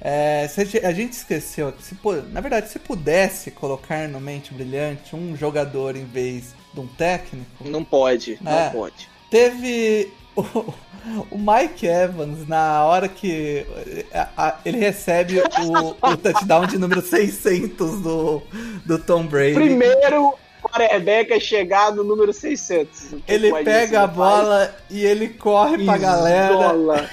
É, se a ge- a gente esqueceu, se, na verdade, se pudesse colocar no Mente Brilhante um jogador em vez de um técnico, Não pode, não É. pode. teve o, o Mike Evans na hora que a- a- ele recebe o, o touchdown de número 600 do, do Tom Brady. Primeiro quarterback a chegar no número 600. O que Ele pega a bola e ele corre pra galera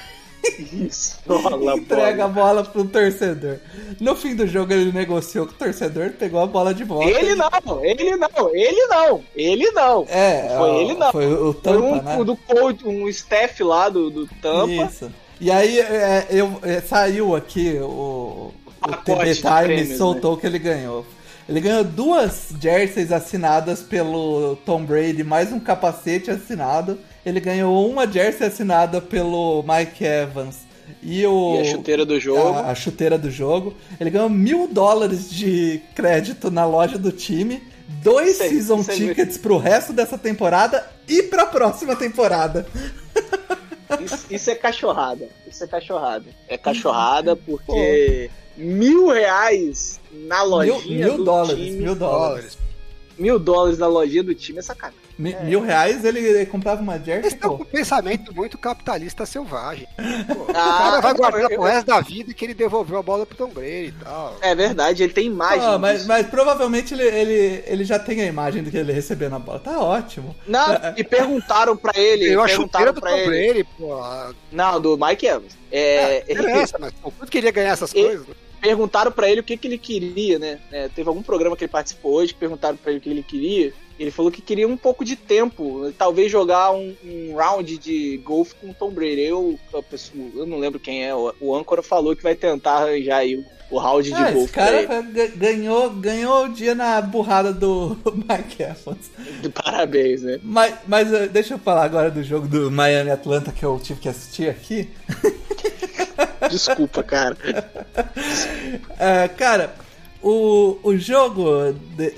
E entrega a bola. bola pro torcedor. No fim do jogo ele negociou com o torcedor, pegou a bola de volta. Ele e- não, ele não, ele não, ele não. É, Foi ó, ele não. Foi o Foi Tampa, um né? do coach, um staff lá do, do Tampa. Isso. E aí é, eu, é, saiu aqui o, o de Time né? soltou que ele ganhou. Ele ganhou duas jerseys assinadas pelo Tom Brady, mais um capacete assinado. Ele ganhou uma jersey assinada pelo Mike Evans e, o, E a chuteira do jogo. a, a chuteira do jogo. Ele ganhou mil dólares de crédito na loja do time, dois aí, season aí. tickets pro resto dessa temporada e pra próxima temporada. Isso, isso é cachorrada. Isso é cachorrada. É cachorrada porque mil reais na Mil, lojinha mil do dólares, time. mil dólares. Mil dólares na lojinha do time é sacanagem. Mi- Mil reais ele, ele comprava uma Eles jersey, estão com pô. um pensamento muito capitalista selvagem. [LAUGHS] Pô, o Ah, cara vai guardar eu- pro resto da vida que ele devolveu a bola pro Tom Brady e tal. É verdade, ele tem imagem. Ah, mas, mas provavelmente ele, ele, ele já tem a imagem do que ele recebeu na bola. Tá ótimo. Não, e perguntaram pra ele. Eu a chuteira perguntaram do pra Tom ele. Brady, pô. Não, do Mike Evans. É, ele- Interessa, mas o quanto queria ganhar essas Ele- coisas? Perguntaram pra ele o que, que ele queria, né? É, teve algum programa que ele participou hoje que perguntaram pra ele o que ele queria. Ele falou que queria um pouco de tempo, talvez jogar um, um round de golfe com o Tom Brady. Eu, a pessoa- eu não lembro quem é, o, o âncora falou que vai tentar arranjar aí o, o round de Ah, esse golfe pra cara ganhou, ganhou o dia na burrada do [LAUGHS] Mike Evans. [LAUGHS] Parabéns, né? Mas, mas eh, deixa eu falar agora do jogo do Miami Atlanta que eu tive que assistir aqui. [LAUGHS] Desculpa, cara. É, cara, o, o jogo,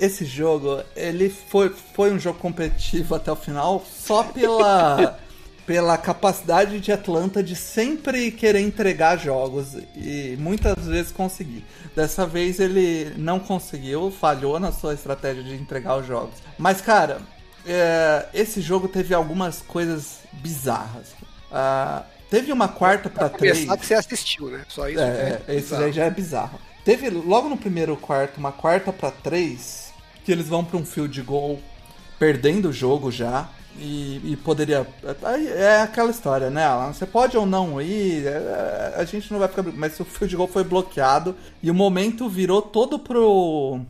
esse jogo, ele foi, foi um jogo competitivo até o final só pela [LAUGHS] pela capacidade de Atlanta de sempre querer entregar jogos e muitas vezes conseguir. Dessa vez ele não conseguiu, falhou na sua estratégia de entregar os jogos. Mas, cara, é, esse jogo teve algumas coisas bizarras. Ah, teve uma quarta pra três. Começar que você assistiu, né? Só isso. É, é esse bizarro. aí já é bizarro. Teve logo no primeiro quarto, uma quarta pra três, que eles vão pra um field goal, perdendo o jogo já. E, e poderia. É aquela história, né, Alan? Você pode ou não ir, é, a gente não vai ficar. Mas o field goal foi bloqueado e o momento virou todo pro.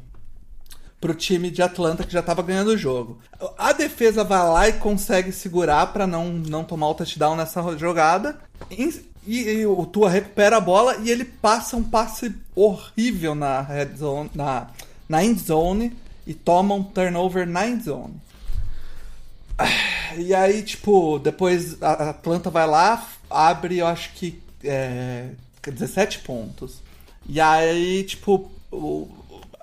Pro time de Atlanta que já tava ganhando o jogo. A defesa vai lá e consegue segurar pra não, não tomar o touchdown nessa jogada. E, e- e o Tua recupera a bola e ele passa um passe horrível na red zone, na, na end zone e toma um turnover na end zone. E aí, tipo, depois a a Atlanta vai lá, abre, eu acho que é, 17 pontos. E aí, tipo, o-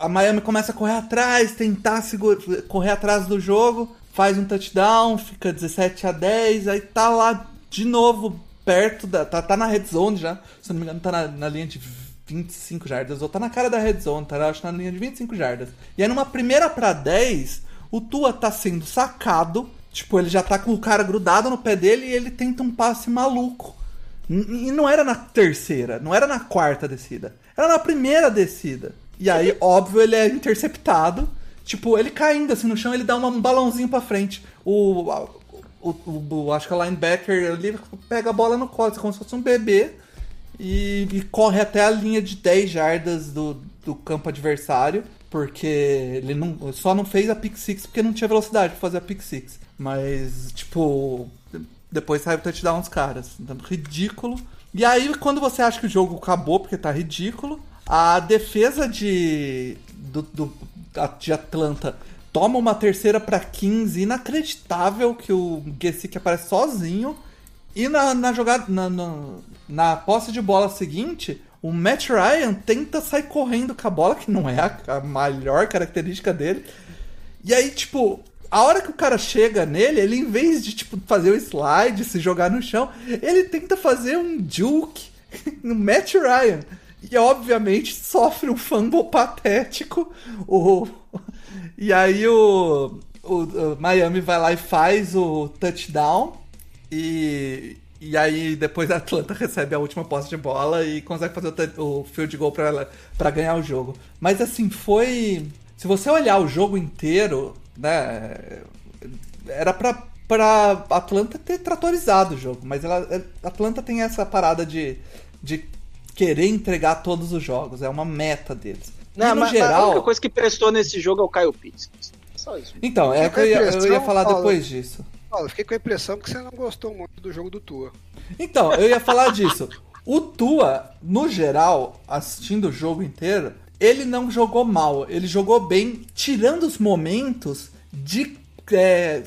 a Miami começa a correr atrás, tentar segura, correr atrás do jogo, faz um touchdown, fica 17 a 10, aí tá lá de novo perto da. Tá, tá na red zone já, se não me engano, tá na, na linha de 25 jardas, ou tá na cara da red zone, tá? Acho na linha de 25 jardas. E aí numa primeira pra 10, o Tua tá sendo sacado, tipo, ele já tá com o cara grudado no pé dele e ele tenta um passe maluco. E não era na terceira, não era na quarta descida, era na primeira descida. E aí, [LAUGHS] óbvio, ele é interceptado. Tipo, ele caindo assim no chão, ele dá um balãozinho pra frente. O, o, o- o- acho que o linebacker ali pega a bola no colo, como se fosse um bebê, e, e corre até a linha de 10 jardas do, do campo adversário, porque ele não, só não fez a pick six porque não tinha velocidade pra fazer a pick six. Mas, tipo, depois sai o touchdown dos caras. Então, ridículo. E aí, quando você acha que o jogo acabou, porque tá ridículo, a defesa de, do, do- de Atlanta toma uma terceira pra 15, inacreditável que o Gesick aparece sozinho. E na, na jogada, na, na, na posse de bola seguinte, o Matt Ryan tenta sair correndo com a bola, que não é a, a melhor característica dele. E aí, tipo, a hora que o cara chega nele, ele em vez de, tipo, fazer o slide, se jogar no chão, ele tenta fazer um juke [LAUGHS] no Matt Ryan. E, obviamente, sofre um fumble patético. O... E aí o, o, Miami vai lá e faz o touchdown. E, e aí depois a Atlanta recebe a última posse de bola e consegue fazer o, o field goal pra ganhar o jogo. Mas assim, foi. Se você olhar o jogo inteiro, né? Era pra, pra Atlanta ter tratorizado o jogo. Mas ela, Atlanta tem essa parada de, de querer entregar todos os jogos. É uma meta deles. Não, e no mas, mas a geral. única coisa que prestou nesse jogo é o Kyle Pitts. Só isso. Então, é que eu ia, com a eu ia impressão, falar Paulo. depois disso. Paulo, fiquei com a impressão que você não gostou muito do jogo do Tua. Então, eu ia falar disso. O Tua, no geral, assistindo o jogo inteiro, ele não jogou mal. Ele jogou bem, tirando os momentos de é,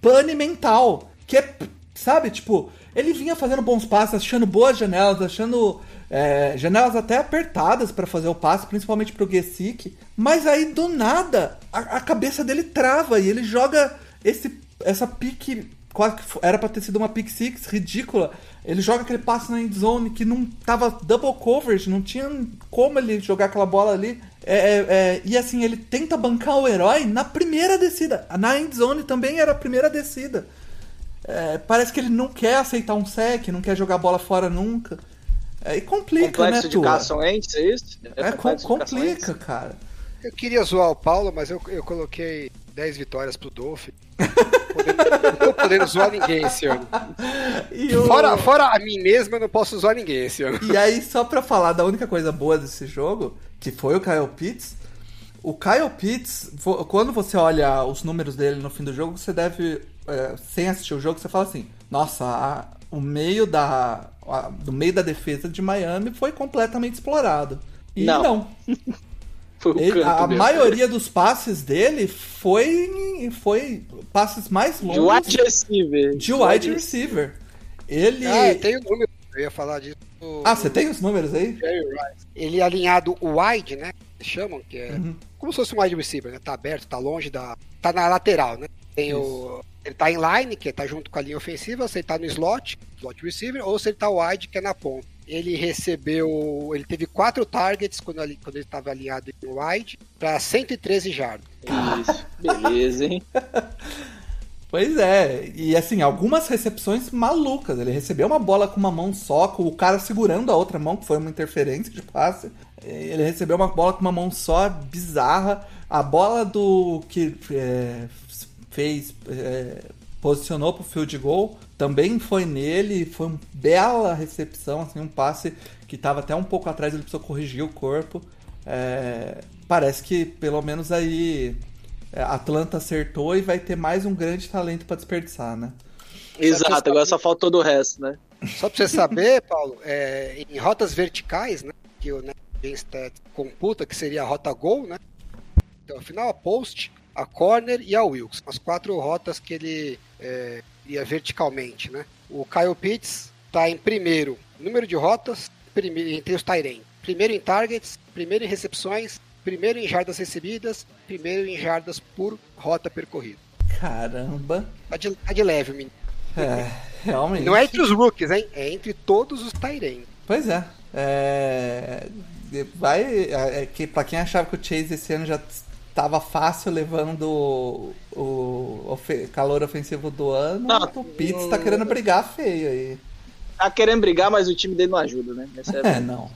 pane mental. Que é, sabe, tipo, ele vinha fazendo bons passes, achando boas janelas, achando é, janelas até apertadas pra fazer o passe, principalmente pro Gesick. Mas aí, do nada, a, a cabeça dele trava e ele joga esse, essa pique. Quase que era pra ter sido uma pick six ridícula. Ele joga aquele passe na end zone que não tava double coverage, não tinha como ele jogar aquela bola ali. É, é, é, e assim, ele tenta bancar o herói na primeira descida. Na end zone também era a primeira descida. É, parece que ele não quer aceitar um sec, não quer jogar bola fora nunca. É, e complica, Complexo né, de Wentz, é isso? É, com- Carson Wentz? complica, cara. Eu queria zoar o Paulo, mas eu, eu coloquei 10 vitórias pro Dolph. [LAUGHS] Não tô podendo zoar ninguém esse ano. E o- Fora, fora a mim mesmo, eu não posso zoar ninguém esse ano. E aí, só pra falar da única coisa boa desse jogo, que foi o Kyle Pitts, o Kyle Pitts, quando você olha os números dele no fim do jogo, você deve, é, sem assistir o jogo, você fala assim, nossa, a- o meio da, a- do meio da defesa de Miami foi completamente explorado. E Não. não. [LAUGHS] Foi o Ele- canto a mesmo. maioria dos passes dele foi, foi passes mais De longos wide receiver. de wide receiver. Ele... Ah, tem o número. Eu ia falar disso. Ah, você tem os números aí? Ele é alinhado wide, né? Chamam, que é Uhum. como se fosse um wide receiver, né? Tá aberto, tá longe da. Tá na lateral, né? Tem o. Ele tá em line, que tá junto com a linha ofensiva, se ele tá no slot, slot receiver, ou se ele tá wide, que é na ponta. Ele recebeu. Ele teve quatro targets quando, ele estava alinhado em wide, para 113 jardas. Isso, beleza, hein? [LAUGHS] Pois é, e assim, algumas recepções malucas. Ele recebeu uma bola com uma mão só, com o cara segurando a outra mão, que foi uma interferência de passe. Ele recebeu uma bola com uma mão só, bizarra. A bola do que é, fez, é, posicionou pro field goal, também foi nele. Foi uma bela recepção, assim, um passe que tava até um pouco atrás, ele precisou corrigir o corpo. É, parece que pelo menos aí é, Atlanta acertou e vai ter mais um grande talento pra desperdiçar, né? Exato, agora só faltou do resto, né? Só pra você saber, [LAUGHS] Paulo, é, em rotas verticais, né? Que o NetGameStat computa, que seria a rota Gol, né? Então, afinal, a Post, a Corner e a Wilkes. As quatro rotas que ele é, ia verticalmente, né? O Kyle Pitts tá em primeiro número de rotas, primeiro, entre os Tyrene. Primeiro em targets, primeiro em recepções, primeiro em jardas recebidas, primeiro em jardas por rota percorrida. Caramba. Tá de, tá de leve, menino. É, realmente. Não é entre os rookies, hein? É entre todos os Tyrene. Pois é. É, Vai. É que pra quem achava que o Chase esse ano já tava fácil levando o, o calor ofensivo do ano, Não, o Pitts tá querendo brigar feio aí. Tá querendo brigar, mas o time dele não ajuda, né? É É, não.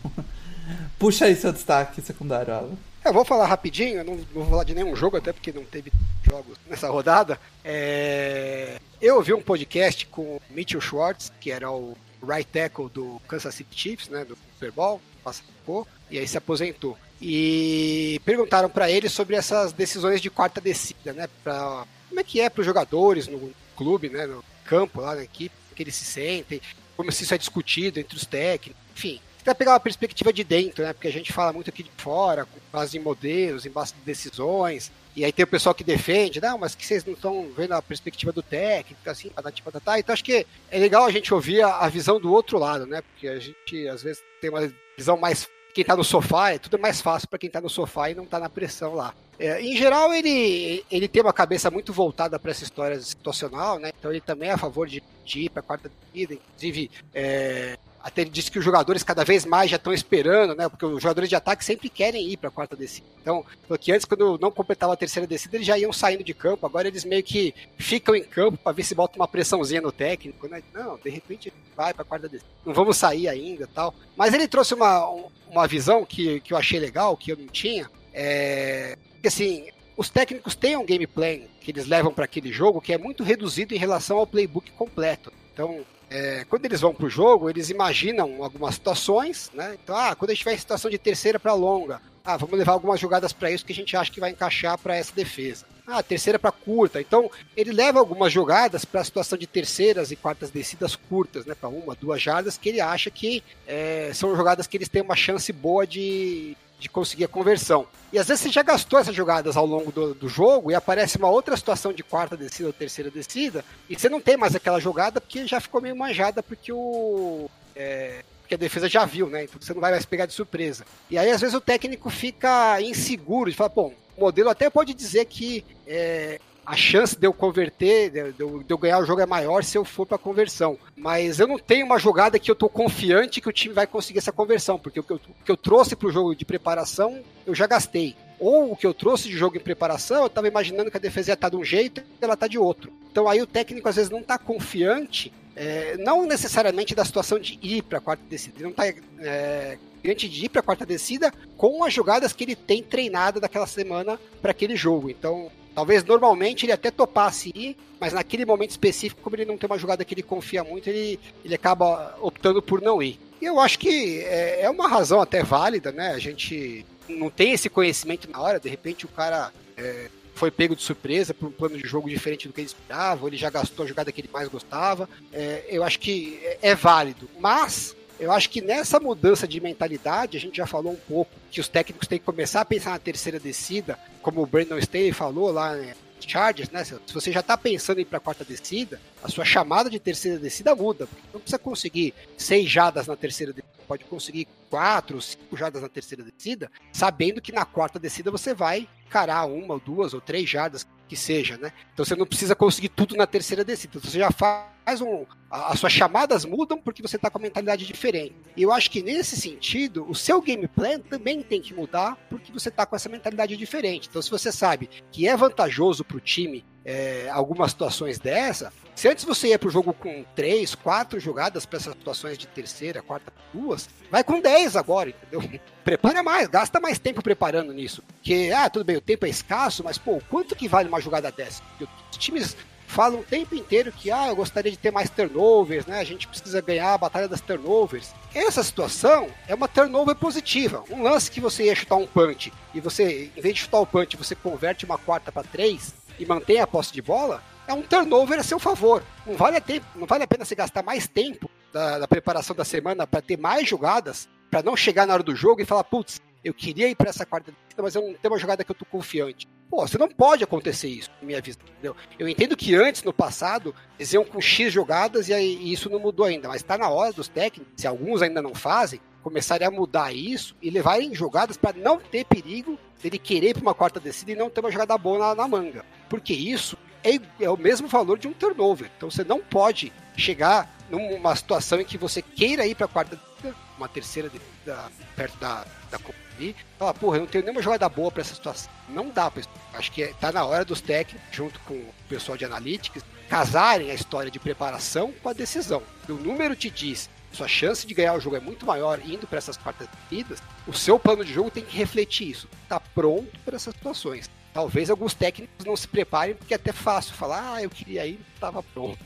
[LAUGHS] Puxa aí seu destaque secundário, Alan. Eu vou falar rapidinho, eu não, não vou falar de nenhum jogo, até porque não teve jogos nessa rodada. É, Eu ouvi um podcast com o Mitchell Schwartz, que era o right tackle do Kansas City Chiefs, né, do Super Bowl, passou, e aí se aposentou. E perguntaram para ele sobre essas decisões de quarta descida, né, pra, como é que é para os jogadores no clube, né, no campo, lá na equipe, que eles se sentem, como se isso é discutido entre os técnicos, enfim. Pra pegar uma perspectiva de dentro, né? Porque a gente fala muito aqui de fora, com base em modelos, em base de decisões. E aí tem o pessoal que defende, não, mas que vocês não estão vendo a perspectiva do técnico, assim, patati patatá. Então acho que é legal a gente ouvir a, a visão do outro lado, né? Porque a gente às vezes tem uma visão mais. Quem tá no sofá, é tudo mais fácil para quem tá no sofá e não tá na pressão lá. É, em geral, ele, ele tem uma cabeça muito voltada para essa história situacional, né? Então ele também é a favor de, de ir para a quarta vida, inclusive. É, até ele disse que os jogadores cada vez mais já estão esperando, né? Porque os jogadores de ataque sempre querem ir para a quarta descida. Então, que antes, quando não completava a terceira descida, eles já iam saindo de campo. Agora eles meio que ficam em campo para ver se bota uma pressãozinha no técnico, né? Não, de repente vai para a quarta descida. Não vamos sair ainda tal. Mas ele trouxe uma, uma visão que, que eu achei legal, que eu não tinha. É, que assim, os técnicos têm um game plan que eles levam para aquele jogo que é muito reduzido em relação ao playbook completo. Então, é, quando eles vão para o jogo, eles imaginam algumas situações, né? Então, ah, quando a gente tiver em situação de terceira para longa, ah, vamos levar algumas jogadas para isso que a gente acha que vai encaixar para essa defesa. Ah, terceira para curta. Então, ele leva algumas jogadas para a situação de terceiras e quartas descidas curtas, né? Para uma, duas jardas, que ele acha que é, são jogadas que eles têm uma chance boa de, de conseguir a conversão. E às vezes você já gastou essas jogadas ao longo do, do, jogo e aparece uma outra situação de quarta descida ou terceira descida e você não tem mais aquela jogada porque já ficou meio manjada porque o. É, porque a defesa já viu, né? Então você não vai mais pegar de surpresa. E aí às vezes o técnico fica inseguro de falar, bom, o modelo até pode dizer que é, a chance de eu converter, de eu, de eu, ganhar o jogo é maior se eu for para conversão. Mas eu não tenho uma jogada que eu tô confiante que o time vai conseguir essa conversão, porque o que eu, o que eu trouxe para o jogo de preparação eu já gastei. Ou o que eu trouxe de jogo em preparação, eu estava imaginando que a defesa ia estar de um jeito e ela está de outro. Então aí o técnico às vezes não está confiante, é, não necessariamente da situação de ir para a quarta descida, ele não está é, de ir para a quarta descida com as jogadas que ele tem treinado daquela semana para aquele jogo. Então Talvez normalmente ele até topasse ir, mas naquele momento específico, como ele não tem uma jogada que ele confia muito, ele, ele acaba optando por não ir. E eu acho que é, é uma razão até válida, né? A gente não tem esse conhecimento na hora, de repente o cara é, foi pego de surpresa por um plano de jogo diferente do que ele esperava, ou ele já gastou a jogada que ele mais gostava. É, eu acho que é, é válido. Mas eu acho que nessa mudança de mentalidade, a gente já falou um pouco que os técnicos têm que começar a pensar na terceira descida, como o Brandon Staley falou lá né, Chargers, né? Se você já está pensando em ir para a quarta descida, a sua chamada de terceira descida muda. Porque não precisa conseguir seis jadas na terceira descida, pode conseguir quatro, cinco jadas na terceira descida, sabendo que na quarta descida você vai encarar uma, ou duas ou três jardas que seja, né? Então você não precisa conseguir tudo na terceira descida. Você já faz um. a- As suas chamadas mudam porque você está com a mentalidade diferente. E eu acho que nesse sentido, o seu game plan também tem que mudar porque você está com essa mentalidade diferente. Então, se você sabe que é vantajoso para o time é, algumas situações dessa, se antes você ia pro jogo com três, quatro jogadas para essas situações de terceira, quarta, duas, vai com 10 agora, entendeu? [LAUGHS] Prepara mais, gasta mais tempo preparando nisso. Porque, ah, tudo bem, o tempo é escasso, mas, pô, quanto que vale uma jogada dessa? Os times falam o tempo inteiro que, ah, eu gostaria de ter mais turnovers, né? A gente precisa ganhar a batalha das turnovers. Essa situação é uma turnover positiva. Um lance que você ia chutar um punch e você, em vez de chutar o punch, você converte uma quarta para três e mantém a posse de bola, é um turnover a seu favor. Não vale a, tempo, não vale a pena você gastar mais tempo da, da preparação da semana para ter mais jogadas, para não chegar na hora do jogo e falar, putz, eu queria ir para essa quarta mas eu não tenho uma jogada que eu tô confiante. Pô, você não pode acontecer isso, na minha vista, entendeu? Eu entendo que antes, no passado, eles iam com X jogadas e, aí, e isso não mudou ainda, mas está na hora dos técnicos, se alguns ainda não fazem, começarem a mudar isso e levarem jogadas para não ter perigo dele querer para uma quarta descida e não ter uma jogada boa na, na manga. Porque isso é, é o mesmo valor de um turnover. Então você não pode chegar numa situação em que você queira ir para a quarta descida, uma terceira descida perto da, da ali, falar, porra, eu não tenho nenhuma jogada boa para essa situação. Não dá pra isso. Acho que é, tá na hora dos técnicos, junto com o pessoal de analytics, casarem a história de preparação com a decisão. Se o número te diz sua chance de ganhar o jogo é muito maior indo para essas quartas descidas, o seu plano de jogo tem que refletir isso. Tá pronto para essas situações. Talvez alguns técnicos não se preparem, porque é até fácil falar, ah, eu queria ir, estava pronto.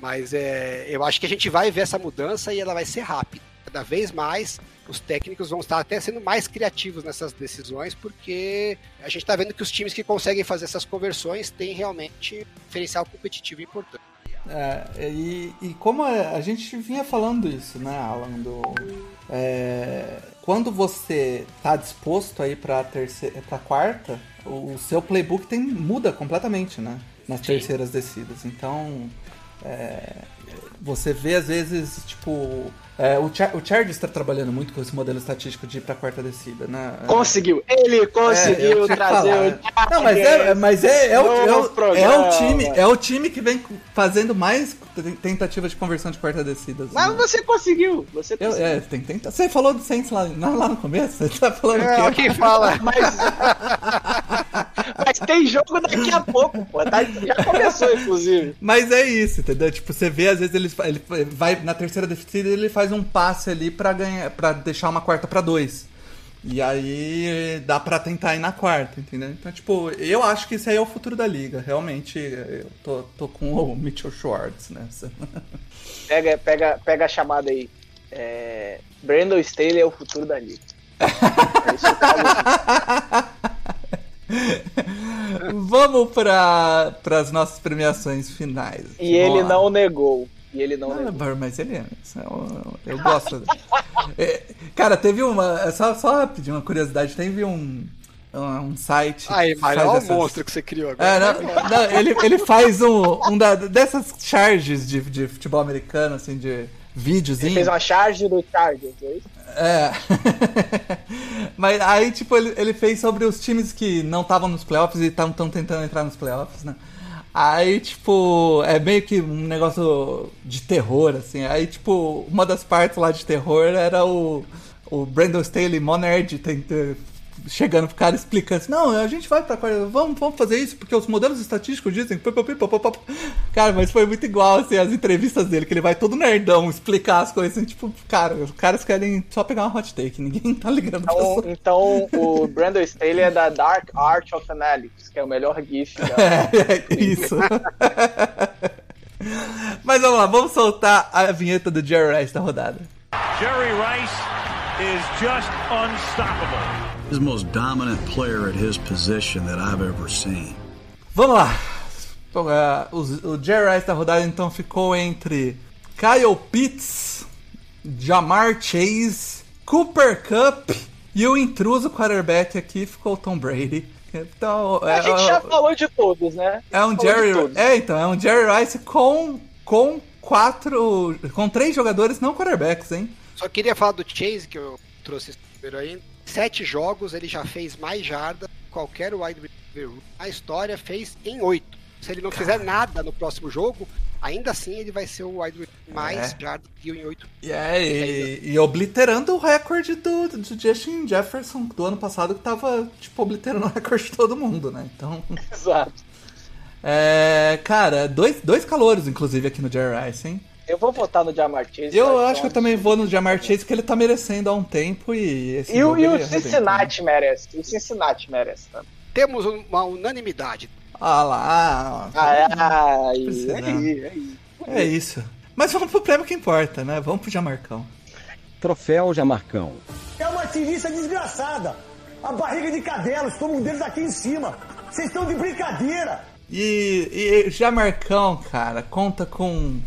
Mas é, eu acho que a gente vai ver essa mudança e ela vai ser rápida. Cada vez mais os técnicos vão estar até sendo mais criativos nessas decisões, porque a gente está vendo que os times que conseguem fazer essas conversões têm realmente um diferencial competitivo importante. É, e, e como a, gente vinha falando isso, né, Alan? Do, é, quando você tá disposto a ir pra, terceira, pra quarta, o, o seu playbook tem, muda completamente, né? Nas terceiras descidas. Então, é, você vê às vezes, tipo. é, o, Char o Chargers está trabalhando muito com esse modelo estatístico de ir pra quarta descida, né? Conseguiu. Ele É, eu conseguiu que trazer o Não, mas é, mas é, é, o, é, o, é o time, é o time que vem fazendo mais tentativas de conversão de quarta descida. assim, Mas né? você conseguiu. Você Eu, conseguiu. é, tem, tem, você falou do Saints lá, lá no começo? Você tá falando É, o quê? quem fala? [LAUGHS] Mas... Tem jogo daqui a pouco, pô. Tá- Já começou, inclusive. Mas é isso, entendeu? Tipo, você vê, às vezes ele, ele vai na terceira descida ele faz um passe ali pra ganhar, para deixar uma quarta pra dois. E aí dá pra tentar ir na quarta, entendeu? Então, tipo, eu acho que isso aí é o futuro da liga. Realmente, eu tô, tô com o [LAUGHS] Mitchell Schwartz nessa. Pega, pega, pega a chamada aí. É... Brandon Staley é o futuro da liga. [LAUGHS] É isso que eu falo. [LAUGHS] [LAUGHS] Vamos para as nossas premiações finais. E ele lá. não negou. E ele não Ah, mas ele é. é um- Eu, gosto. É, cara, teve uma. é Só, só rapidinho, uma curiosidade. Teve um, um, um site. Aí, mas faz olha o essas- monstro que você criou É, agora. não, não, ele, ele faz um, um da- dessas charges de, de futebol americano, assim, de videozinho. Ele fez uma charge do Chargers, é isso? É. [LAUGHS] Mas aí, tipo, ele, ele fez sobre os times que não estavam nos playoffs e estão tentando entrar nos playoffs, né? Aí, tipo, é meio que um negócio de terror, assim. Aí, tipo, uma das partes lá de terror era o, o Brandon Staley, mó nerd, tenta- chegando pro cara explicando assim, não, a gente vai pra quarta, vamos, vamos fazer isso, porque os modelos estatísticos dizem. pá, pá, pá, pá, pá, pá." Cara, mas foi muito igual, assim, as entrevistas dele, que ele vai todo nerdão explicar as coisas, assim, tipo, cara, os caras querem só pegar uma hot take, ninguém tá ligando Então, então o Brandon Staley é da Dark Art of Analytics, que é o melhor GIF da... [LAUGHS] É, é isso. [LAUGHS] Mas vamos lá, vamos soltar a vinheta do Jerry Rice da rodada. Jerry Rice is just unstoppable. He's the most dominant player at his position that I've ever seen. Vamos lá. É, o, o Jerry Rice da rodada então ficou entre Kyle Pitts, Jamar Chase, Cooper Cup e o intruso quarterback aqui ficou o Tom Brady. Então, A gente já falou de todos, né? É um Jerry. É, então, é um Jerry Rice com, com quatro. com três jogadores não quarterbacks, hein? Só queria falar do Chase, que eu trouxe esse número aí. Sete jogos, ele já fez mais jarda que qualquer wide a história fez em 8. Se ele não fizer nada no próximo jogo, ainda assim ele vai ser o wide receiver mais É. jardas que em 8. E, é, e, e obliterando o recorde do, do Justin Jefferson do ano passado, que tava, tipo, obliterando o recorde de todo mundo, né? Então, Exato. [LAUGHS] é, cara, dois, dois calouros, inclusive, aqui no Jerry Rice, hein? Eu vou votar no Jamar Chase. Eu cara, acho que eu também vou no Jamar Chase, porque ele tá merecendo há um tempo e esse E, o- jogo e o arrebentou, Cincinnati merece. O Cincinnati merece. Tá? Temos uma unanimidade. Ah lá, Ah, é, aí, Precisa. aí, aí. é isso. Mas vamos pro prêmio que importa, né? Vamos pro Jamarcão. Troféu Jamarcão. É uma tirista desgraçada. A barriga de cadelos, como um deles aqui em cima. Vocês estão de brincadeira. E, e Jamarcão, cara, conta com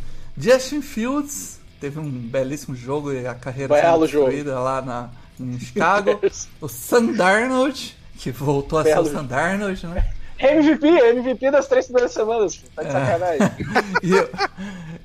Justin Fields, teve um belíssimo jogo e a carreira Belo sendo jogo. destruída lá na, em Chicago. [LAUGHS] o Sam Darnold, que voltou a Belo ser o Sam Darnold, né? [LAUGHS] MVP, MVP das três primeiras semanas. Tá de É. sacanagem. [LAUGHS] E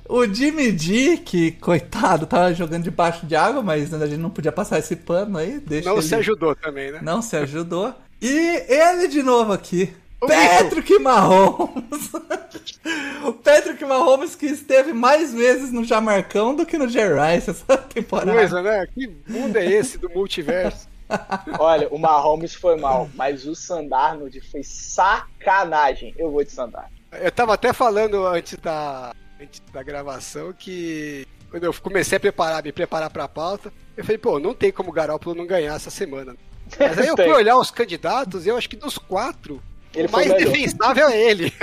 o, o Jimmy G, que coitado, tava jogando debaixo de água, mas a gente não podia passar esse pano aí. Deixa Não ele- se ajudou também, né? Não se ajudou. E ele de novo aqui. O Patrick Mahomes. [LAUGHS] o Patrick Mahomes que esteve mais vezes no Jamarcão do que no Jerry Rice essa [LAUGHS] temporada. Coisa, né? Que mundo é esse do multiverso? [LAUGHS] Olha, o Mahomes foi mal, mas o Sandarnold foi sacanagem. Eu vou de Sandarnold. Eu tava até falando antes da, antes da gravação que quando eu comecei a preparar, me preparar pra pauta, eu falei, pô, não tem como o Garoppolo não ganhar essa semana. Mas aí eu fui olhar os candidatos e eu acho que dos quatro, Ele o mais melhor. defensável é ele.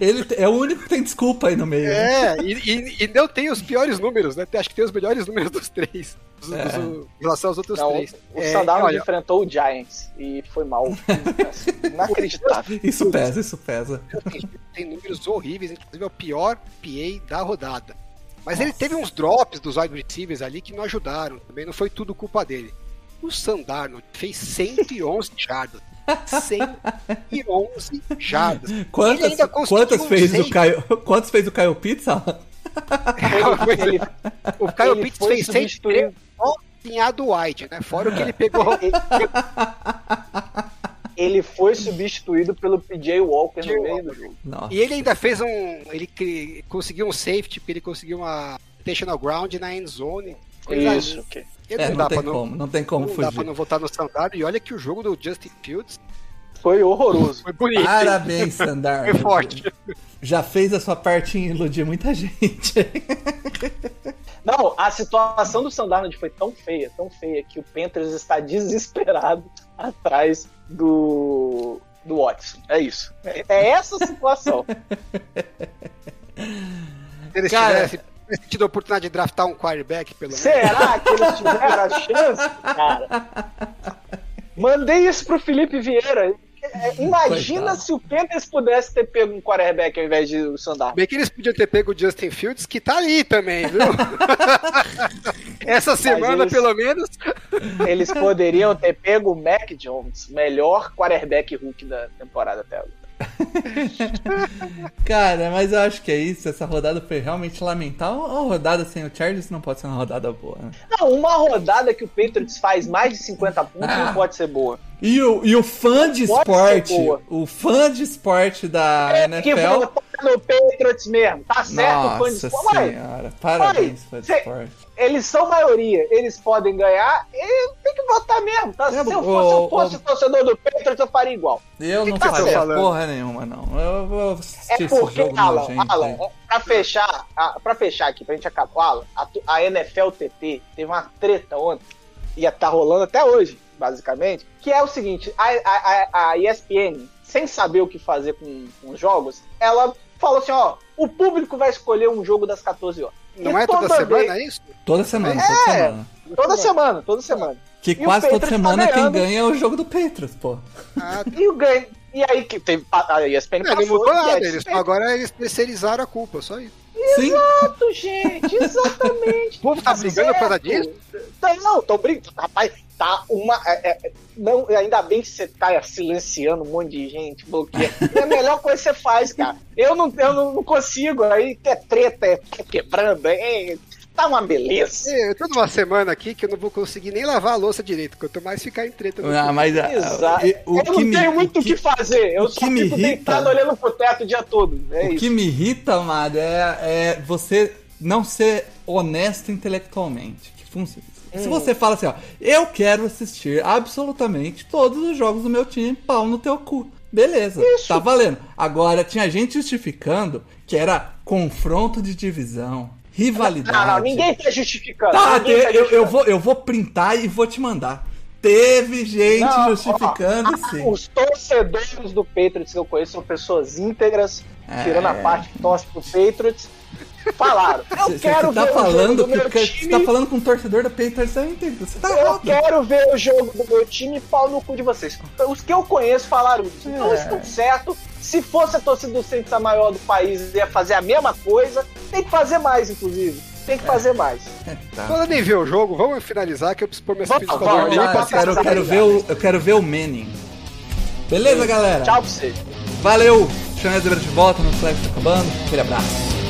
Ele é o único que tem desculpa aí no meio. né? É, e, e, e não tem os piores números, né? Acho que tem os melhores números dos três. Dos, É. dos- em relação aos outros Não, três. o É, Sandarnold olha, enfrentou o Giants e foi mal. [LAUGHS] Inacreditável. Isso pesa, isso pesa. tem números horríveis, inclusive é o pior PA da rodada. Mas ele teve uns drops dos wide receivers ali que não ajudaram, também não foi tudo culpa dele. O Sandarno fez 111 jardas. 111 jardas. [LAUGHS] Quantas, ainda conseguiu quantas fez o Caio, quantos fez o Caio Pizza? Ele, [LAUGHS] ele, o Kyle ele Pitts foi fez substituído. 103 do White, né? Fora o que ele pegou. [LAUGHS] ele foi substituído pelo PJ Walker no meio do jogo. Nossa. E ele ainda fez um. Ele cri- conseguiu um safety, porque ele conseguiu uma intentional ground na end zone. Isso, linda. É, não, não dá tem pra não, como, não tem como não dá pra fugir. não votar no Sandarno. E olha que o jogo do Justin Fields foi horroroso. foi bonito. Parabéns, [LAUGHS] Sandar. Foi forte. Já fez a sua parte em iludir muita gente. [LAUGHS] Não, a situação do Sandarnold foi tão feia, tão feia, que o Panthers está desesperado [LAUGHS] atrás do, do Watson. É isso. É, é essa a situação. Se eles Cara- tivessem tivessem tido a oportunidade de draftar um quarterback, pelo menos. Será que eles tiveram a chance, cara? Mandei isso pro Felipe Vieira. É, Imagina Coitado. se o Panthers pudesse ter pego um quarterback ao invés de o Sandarnold. Bem que eles podiam ter pego o Justin Fields, que tá ali também, viu? [LAUGHS] Essa semana, eles- pelo menos. Eles poderiam ter pego o Mac Jones, melhor quarterback Hulk da temporada até agora. [LAUGHS] Cara, mas eu acho que é isso. Essa rodada foi realmente lamentável. Uma rodada sem o Chargers não pode ser uma rodada boa. né? Não, uma rodada que o Patriots faz mais de 50 pontos Ah. não pode ser boa. E o, e o fã de esporte, o fã de esporte da É, que NFL. votar no Patriots mesmo. Tá certo o fã de Nossa esporte. Ué, senhora, parabéns, fã de cê- esporte. eles são maioria, eles podem ganhar, e tem que votar mesmo. Tá? É, se eu o- fosse, eu o- fosse torcedor do Patriots, eu faria igual. Eu não que tá faria porra nenhuma, não. Eu vou assistir É esse porque, jogo Alan, nojento Alan, aí. pra fechar, a- pra fechar aqui, pra gente acabar, Alan, a, a NFL TT teve uma treta ontem, e tá rolando até hoje, basicamente, que é o seguinte, a, a, a- ESPN, sem saber o que fazer com, com os jogos, ela falou assim, ó, o público vai escolher um jogo das 14 horas. Não E é toda semana, vez- é isso? Toda semana, É. toda semana. Toda semana, toda semana. Que E quase toda Patriots semana tá quem ganha é o jogo do Patriots, pô. Ah, E o ganho. E aí que teve. A ESPN é, não passou. mudou nada. Eles, agora eles terceirizaram a culpa, só isso. Sim. Exato, gente, exatamente. O povo tá brigando por causa disso? Não, não, tô brincando. Rapaz, tá uma. é, é, não, ainda bem que você tá silenciando um monte de gente, bloqueia. [LAUGHS] É a melhor coisa que você faz, cara. Eu não, eu não, consigo. Aí é treta, é quebrando, é. tá uma beleza. Eu tô numa semana aqui que eu não vou conseguir nem lavar a louça direito, quanto mais ficar em treta. Ah, mas ah, Exato. e- o eu que não me- tenho muito o que, que- fazer. Eu só fico irrita- deitado olhando pro teto o dia todo. É o isso. que me irrita, amado, é, é você não ser honesto intelectualmente. Que funciona. Se você fala assim, ó, eu quero assistir absolutamente todos os jogos do meu time, pau no teu cu. Beleza, tá valendo. Agora, tinha gente justificando que era confronto de divisão, rivalidade. Não, não, ninguém tá justificando. Tá, ninguém te- tá eu, eu, justificando. vou, eu vou printar e vou te mandar. Teve gente Não, justificando, ó, sim. Os torcedores do Patriots que eu conheço são pessoas íntegras, É. tirando a parte que torce pro Patriots. Falaram, eu Você quero tá ver falando o jogo do que meu time. você tá falando com um torcedor da Patriots. Você tá Eu errado. quero ver o jogo do meu time e pau no cu de vocês. Os que eu conheço falaram isso. Então É. isso tudo certo. Se fosse a torcida do Saints a maior do país, ia fazer a mesma coisa. Tem que fazer mais, inclusive. Tem que fazer mais. Tá. Falando em ver o jogo, vamos finalizar que eu preciso pôr minhas filhas pra dormir. eu, quero, eu, quero ver o, eu quero ver o Manning. Beleza, galera? Tchau pra você. Valeu! Chanel de volta, no Flex tá acabando. Aquele abraço.